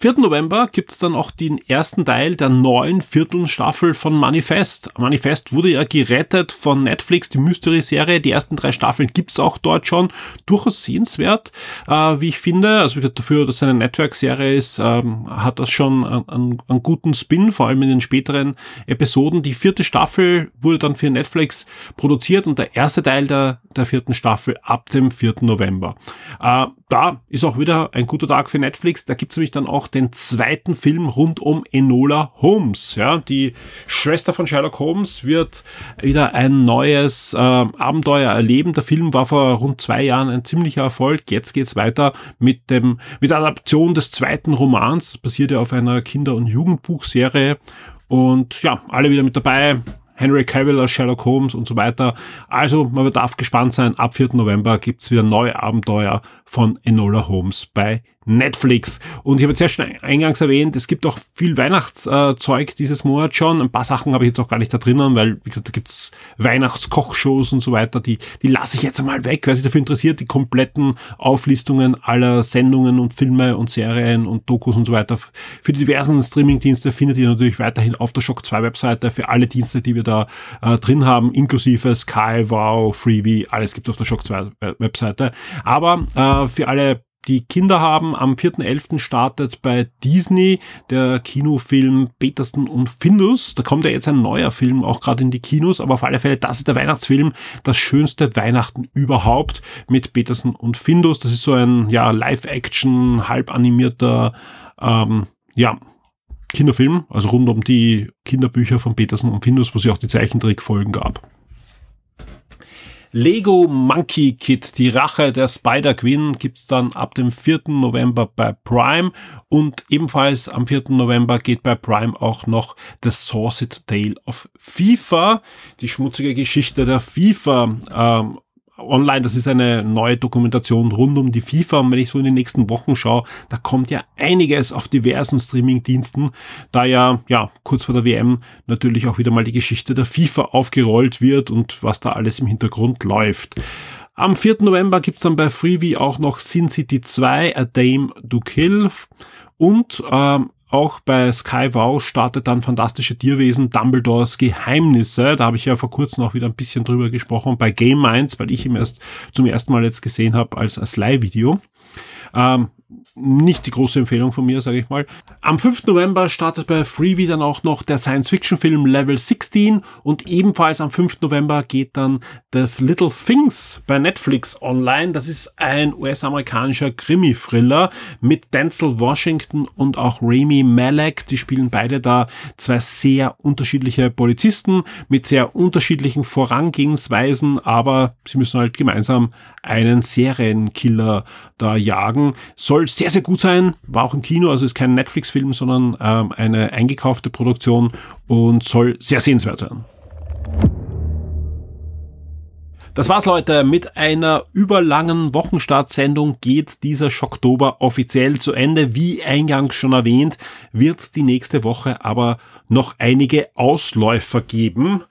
4. November gibt's dann auch den ersten Teil der neuen vierten Staffel von Manifest. Manifest wurde ja gerettet von Netflix, die Mystery-Serie. Die ersten drei Staffeln gibt's auch dort schon. Durchaus sehenswert, äh, wie ich finde. Also dafür, dass es eine Network-Serie ist, ähm, hat das schon einen, einen, guten Spin, vor allem in den späteren Episoden. Die vierte Staffel wurde dann für Netflix produziert und der erste Teil der, der vierten Staffel ab dem 4. November. Äh, da ist auch wieder ein guter Tag für Netflix. Da gibt's nämlich dann auch den zweiten Film rund um Enola Holmes. Ja, die Schwester von Sherlock Holmes wird wieder ein neues äh, Abenteuer erleben. Der Film war vor rund zwei Jahren ein ziemlicher Erfolg. Jetzt geht's weiter mit dem mit der Adaption des zweiten Romans. Das basiert ja auf einer Kinder- und Jugendbuchserie. Und ja, alle wieder mit dabei. Henry Cavill als Sherlock Holmes und so weiter. Also man darf gespannt sein, ab 4. November gibt's wieder neue Abenteuer von Enola Holmes bei Netflix. Und ich habe jetzt ja schon eingangs erwähnt, es gibt auch viel Weihnachtszeug dieses Monat schon. Ein paar Sachen habe ich jetzt auch gar nicht da drinnen, weil, wie gesagt, da gibt's Weihnachtskochshows und so weiter. Die, die lasse ich jetzt einmal weg, wer sich dafür interessiert, die kompletten Auflistungen aller Sendungen und Filme und Serien und Dokus und so weiter für die diversen Streamingdienste findet ihr natürlich weiterhin auf der Shock 2 Webseite für alle Dienste, die wir da äh, drin haben, inklusive Sky, Wow, Freebie, alles gibt's auf der Shock 2 Webseite. Aber äh, für alle die Kinder haben. Am 4.11. startet bei Disney der Kinofilm Peterson und Findus. Da kommt ja jetzt ein neuer Film auch gerade in die Kinos, aber auf alle Fälle, das ist der Weihnachtsfilm, das schönste Weihnachten überhaupt mit Peterson und Findus. Das ist so ein ja Live-Action, halb animierter, ähm, ja, Kinderfilm, also rund um die Kinderbücher von Peterson und Findus, wo es ja auch die Zeichentrickfolgen gab. Lego Monkey Kid, die Rache der Spider-Queen, gibt's dann ab dem 4. November bei Prime und ebenfalls am 4. November geht bei Prime auch noch The Sauced Tale of FIFA, die schmutzige Geschichte der FIFA ähm, online, das ist eine neue Dokumentation rund um die FIFA. Und wenn ich so in die nächsten Wochen schaue, da kommt ja einiges auf diversen Streaming-Diensten, da ja, ja, kurz vor der WM natürlich auch wieder mal die Geschichte der FIFA aufgerollt wird und was da alles im Hintergrund läuft. Am 4. November gibt's dann bei Freebie auch noch Sin City 2, A Dame to Kill und ähm, auch bei Sky Wow startet dann Fantastische Tierwesen Dumbledores Geheimnisse. Da habe ich ja vor kurzem auch wieder ein bisschen drüber gesprochen bei Game Minds, weil ich ihn erst zum ersten Mal jetzt gesehen habe als, als Leihvideo. Ähm, nicht die große Empfehlung von mir, sage ich mal. Am 5. November startet bei Freebie dann auch noch der Science-Fiction-Film Level 16 und ebenfalls am 5. November geht dann The Little Things bei Netflix online. Das ist ein US-amerikanischer Krimi-Thriller mit Denzel Washington und auch Rami Malek. Die spielen beide da zwei sehr unterschiedliche Polizisten mit sehr unterschiedlichen Vorangehensweisen, aber sie müssen halt gemeinsam einen Serienkiller da jagen. Soll sehr, sehr gut sein, war auch im Kino, also ist kein Netflix-Film, sondern ähm, eine eingekaufte Produktion und soll sehr sehenswert sein. Das war's, Leute. Mit einer überlangen Wochenstartsendung geht dieser Schocktober offiziell zu Ende. Wie eingangs schon erwähnt, wird die nächste Woche aber noch einige Ausläufer geben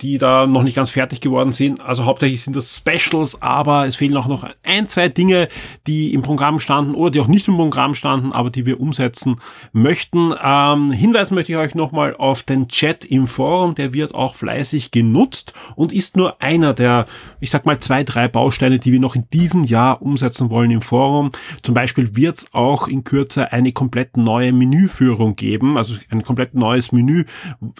die da noch nicht ganz fertig geworden sind. Also hauptsächlich sind das Specials, aber es fehlen auch noch ein, zwei Dinge, die im Programm standen oder die auch nicht im Programm standen, aber die wir umsetzen möchten. Ähm, hinweisen möchte ich euch nochmal auf den Chat im Forum, der wird auch fleißig genutzt und ist nur einer der, ich sag mal, zwei, drei Bausteine, die wir noch in diesem Jahr umsetzen wollen im Forum. Zum Beispiel wird es auch in Kürze eine komplett neue Menüführung geben, also ein komplett neues Menü,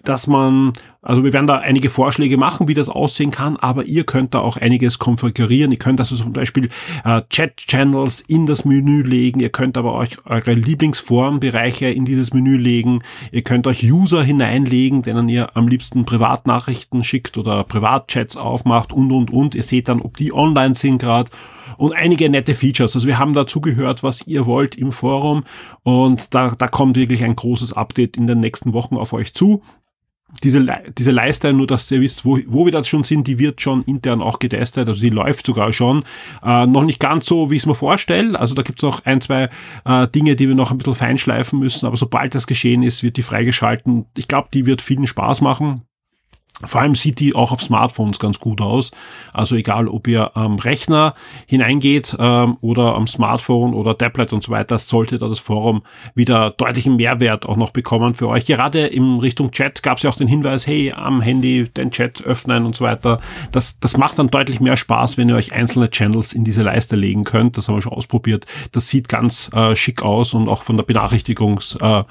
dass man, also wir werden da einige Vorschläge machen, wie das aussehen kann, aber ihr könnt da auch einiges konfigurieren. Ihr könnt also zum Beispiel äh, Chat-Channels in das Menü legen. Ihr könnt aber euch eure Lieblingsforenbereiche in dieses Menü legen. Ihr könnt euch User hineinlegen, denen ihr am liebsten Privatnachrichten schickt oder Privatchats aufmacht und, und, und. Ihr seht dann, ob die online sind gerade und einige nette Features. Also wir haben dazu gehört, was ihr wollt im Forum und da, da kommt wirklich ein großes Update in den nächsten Wochen auf euch zu diese, diese Leiste, nur dass ihr wisst, wo, wo wir das schon sind, die wird schon intern auch getestet, also die läuft sogar schon. Äh, noch nicht ganz so, wie ich es mir vorstelle. Also da gibt es noch ein, zwei äh, Dinge, die wir noch ein bisschen feinschleifen müssen, aber sobald das geschehen ist, wird die freigeschalten. Ich glaube, die wird vielen Spaß machen. Vor allem sieht die auch auf Smartphones ganz gut aus. Also egal, ob ihr am Rechner hineingeht ähm, oder am Smartphone oder Tablet und so weiter, sollte da das Forum wieder deutlichen Mehrwert auch noch bekommen für euch. Gerade in Richtung Chat gab es ja auch den Hinweis, hey, am Handy den Chat öffnen und so weiter. Das, das macht dann deutlich mehr Spaß, wenn ihr euch einzelne Channels in diese Leiste legen könnt. Das haben wir schon ausprobiert. Das sieht ganz äh, schick aus und auch von der Benachrichtigungs- äh,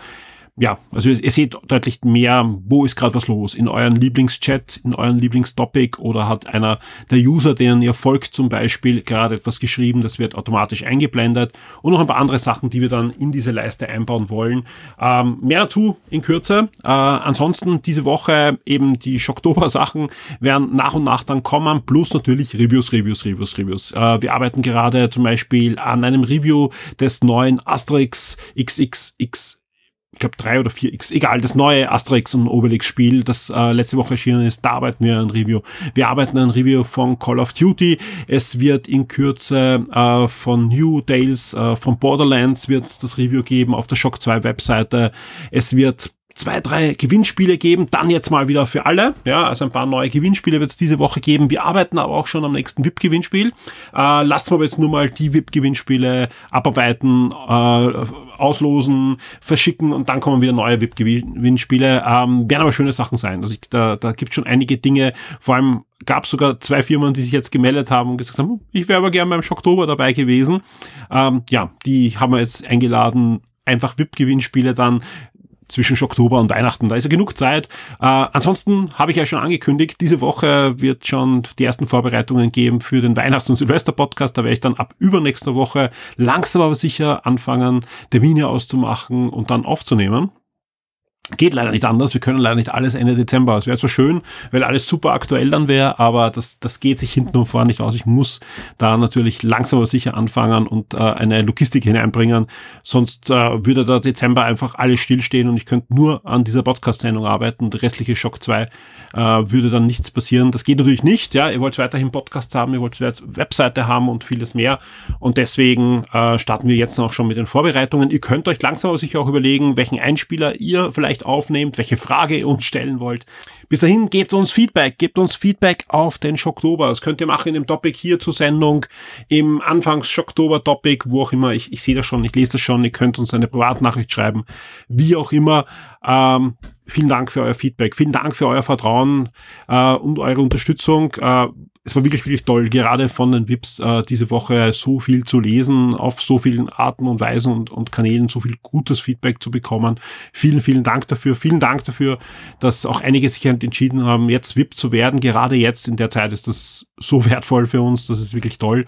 ja, also ihr seht deutlich mehr, wo ist gerade was los. In euren Lieblingschat, in euren Lieblingstopic oder hat einer der User, denen ihr folgt zum Beispiel, gerade etwas geschrieben, das wird automatisch eingeblendet und noch ein paar andere Sachen, die wir dann in diese Leiste einbauen wollen. Ähm, mehr dazu in Kürze. Äh, ansonsten diese Woche eben die Schocktober-Sachen werden nach und nach dann kommen, plus natürlich Reviews, Reviews, Reviews, Reviews. Äh, wir arbeiten gerade zum Beispiel an einem Review des neuen Asterix XXX glaube 3 oder 4X, egal, das neue Asterix und Obelix Spiel, das äh, letzte Woche erschienen ist, da arbeiten wir an Review. Wir arbeiten an Review von Call of Duty. Es wird in Kürze äh, von New Tales äh, von Borderlands wird das Review geben auf der Shock 2 Webseite. Es wird zwei, drei Gewinnspiele geben, dann jetzt mal wieder für alle. Ja, also ein paar neue Gewinnspiele wird es diese Woche geben. Wir arbeiten aber auch schon am nächsten VIP-Gewinnspiel. Äh, lasst mal jetzt nur mal die VIP-Gewinnspiele abarbeiten, äh, auslosen, verschicken und dann kommen wieder neue VIP-Gewinnspiele. Ähm, werden aber schöne Sachen sein. Also ich, da, da gibt schon einige Dinge, vor allem gab es sogar zwei Firmen, die sich jetzt gemeldet haben und gesagt haben, ich wäre aber gerne beim Schocktober dabei gewesen. Ähm, ja, die haben wir jetzt eingeladen, einfach VIP-Gewinnspiele dann zwischen Oktober und Weihnachten. Da ist ja genug Zeit. Äh, ansonsten habe ich ja schon angekündigt, diese Woche wird schon die ersten Vorbereitungen geben für den Weihnachts- und Silvester-Podcast. Da werde ich dann ab übernächster Woche langsam aber sicher anfangen, Termine auszumachen und dann aufzunehmen. Geht leider nicht anders. Wir können leider nicht alles Ende Dezember. Es wäre zwar schön, weil alles super aktuell dann wäre, aber das, das geht sich hinten und vorne nicht aus. Ich muss da natürlich langsam aber sicher anfangen und äh, eine Logistik hineinbringen. Sonst äh, würde der Dezember einfach alles stillstehen und ich könnte nur an dieser Podcast-Sendung arbeiten. Der restliche Shock 2 äh, würde dann nichts passieren. Das geht natürlich nicht. Ja, ihr wollt weiterhin Podcasts haben, ihr wollt Webseite haben und vieles mehr. Und deswegen äh, starten wir jetzt noch schon mit den Vorbereitungen. Ihr könnt euch langsam aber sicher auch überlegen, welchen Einspieler ihr vielleicht vielleicht aufnehmt, welche Frage ihr uns stellen wollt. Bis dahin gebt uns Feedback, gebt uns Feedback auf den Schocktober. Das könnt ihr machen in dem Topic hier zur Sendung, im Anfangs-Schocktober-Topic, wo auch immer. Ich, ich sehe das schon, ich lese das schon. Ihr könnt uns eine Privatnachricht schreiben, wie auch immer. Ähm, vielen Dank für euer Feedback, vielen Dank für euer Vertrauen äh, und eure Unterstützung. Äh, es war wirklich, wirklich toll, gerade von den VIPs äh, diese Woche so viel zu lesen, auf so vielen Arten und Weisen und, und Kanälen so viel gutes Feedback zu bekommen. Vielen, vielen Dank dafür. Vielen Dank dafür, dass auch einige sich entschieden haben, jetzt VIP zu werden. Gerade jetzt in der Zeit ist das so wertvoll für uns. Das ist wirklich toll.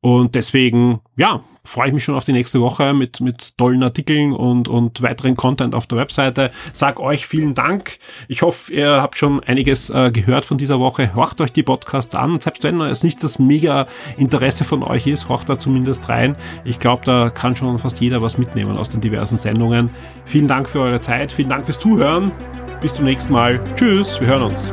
Und deswegen, ja, freue ich mich schon auf die nächste Woche mit, mit tollen Artikeln und, und weiteren Content auf der Webseite. Sag euch vielen Dank. Ich hoffe, ihr habt schon einiges äh, gehört von dieser Woche. Horcht euch die Podcasts an. Selbst wenn es nicht das mega Interesse von euch ist, horcht da zumindest rein. Ich glaube, da kann schon fast jeder was mitnehmen aus den diversen Sendungen. Vielen Dank für eure Zeit. Vielen Dank fürs Zuhören. Bis zum nächsten Mal. Tschüss. Wir hören uns.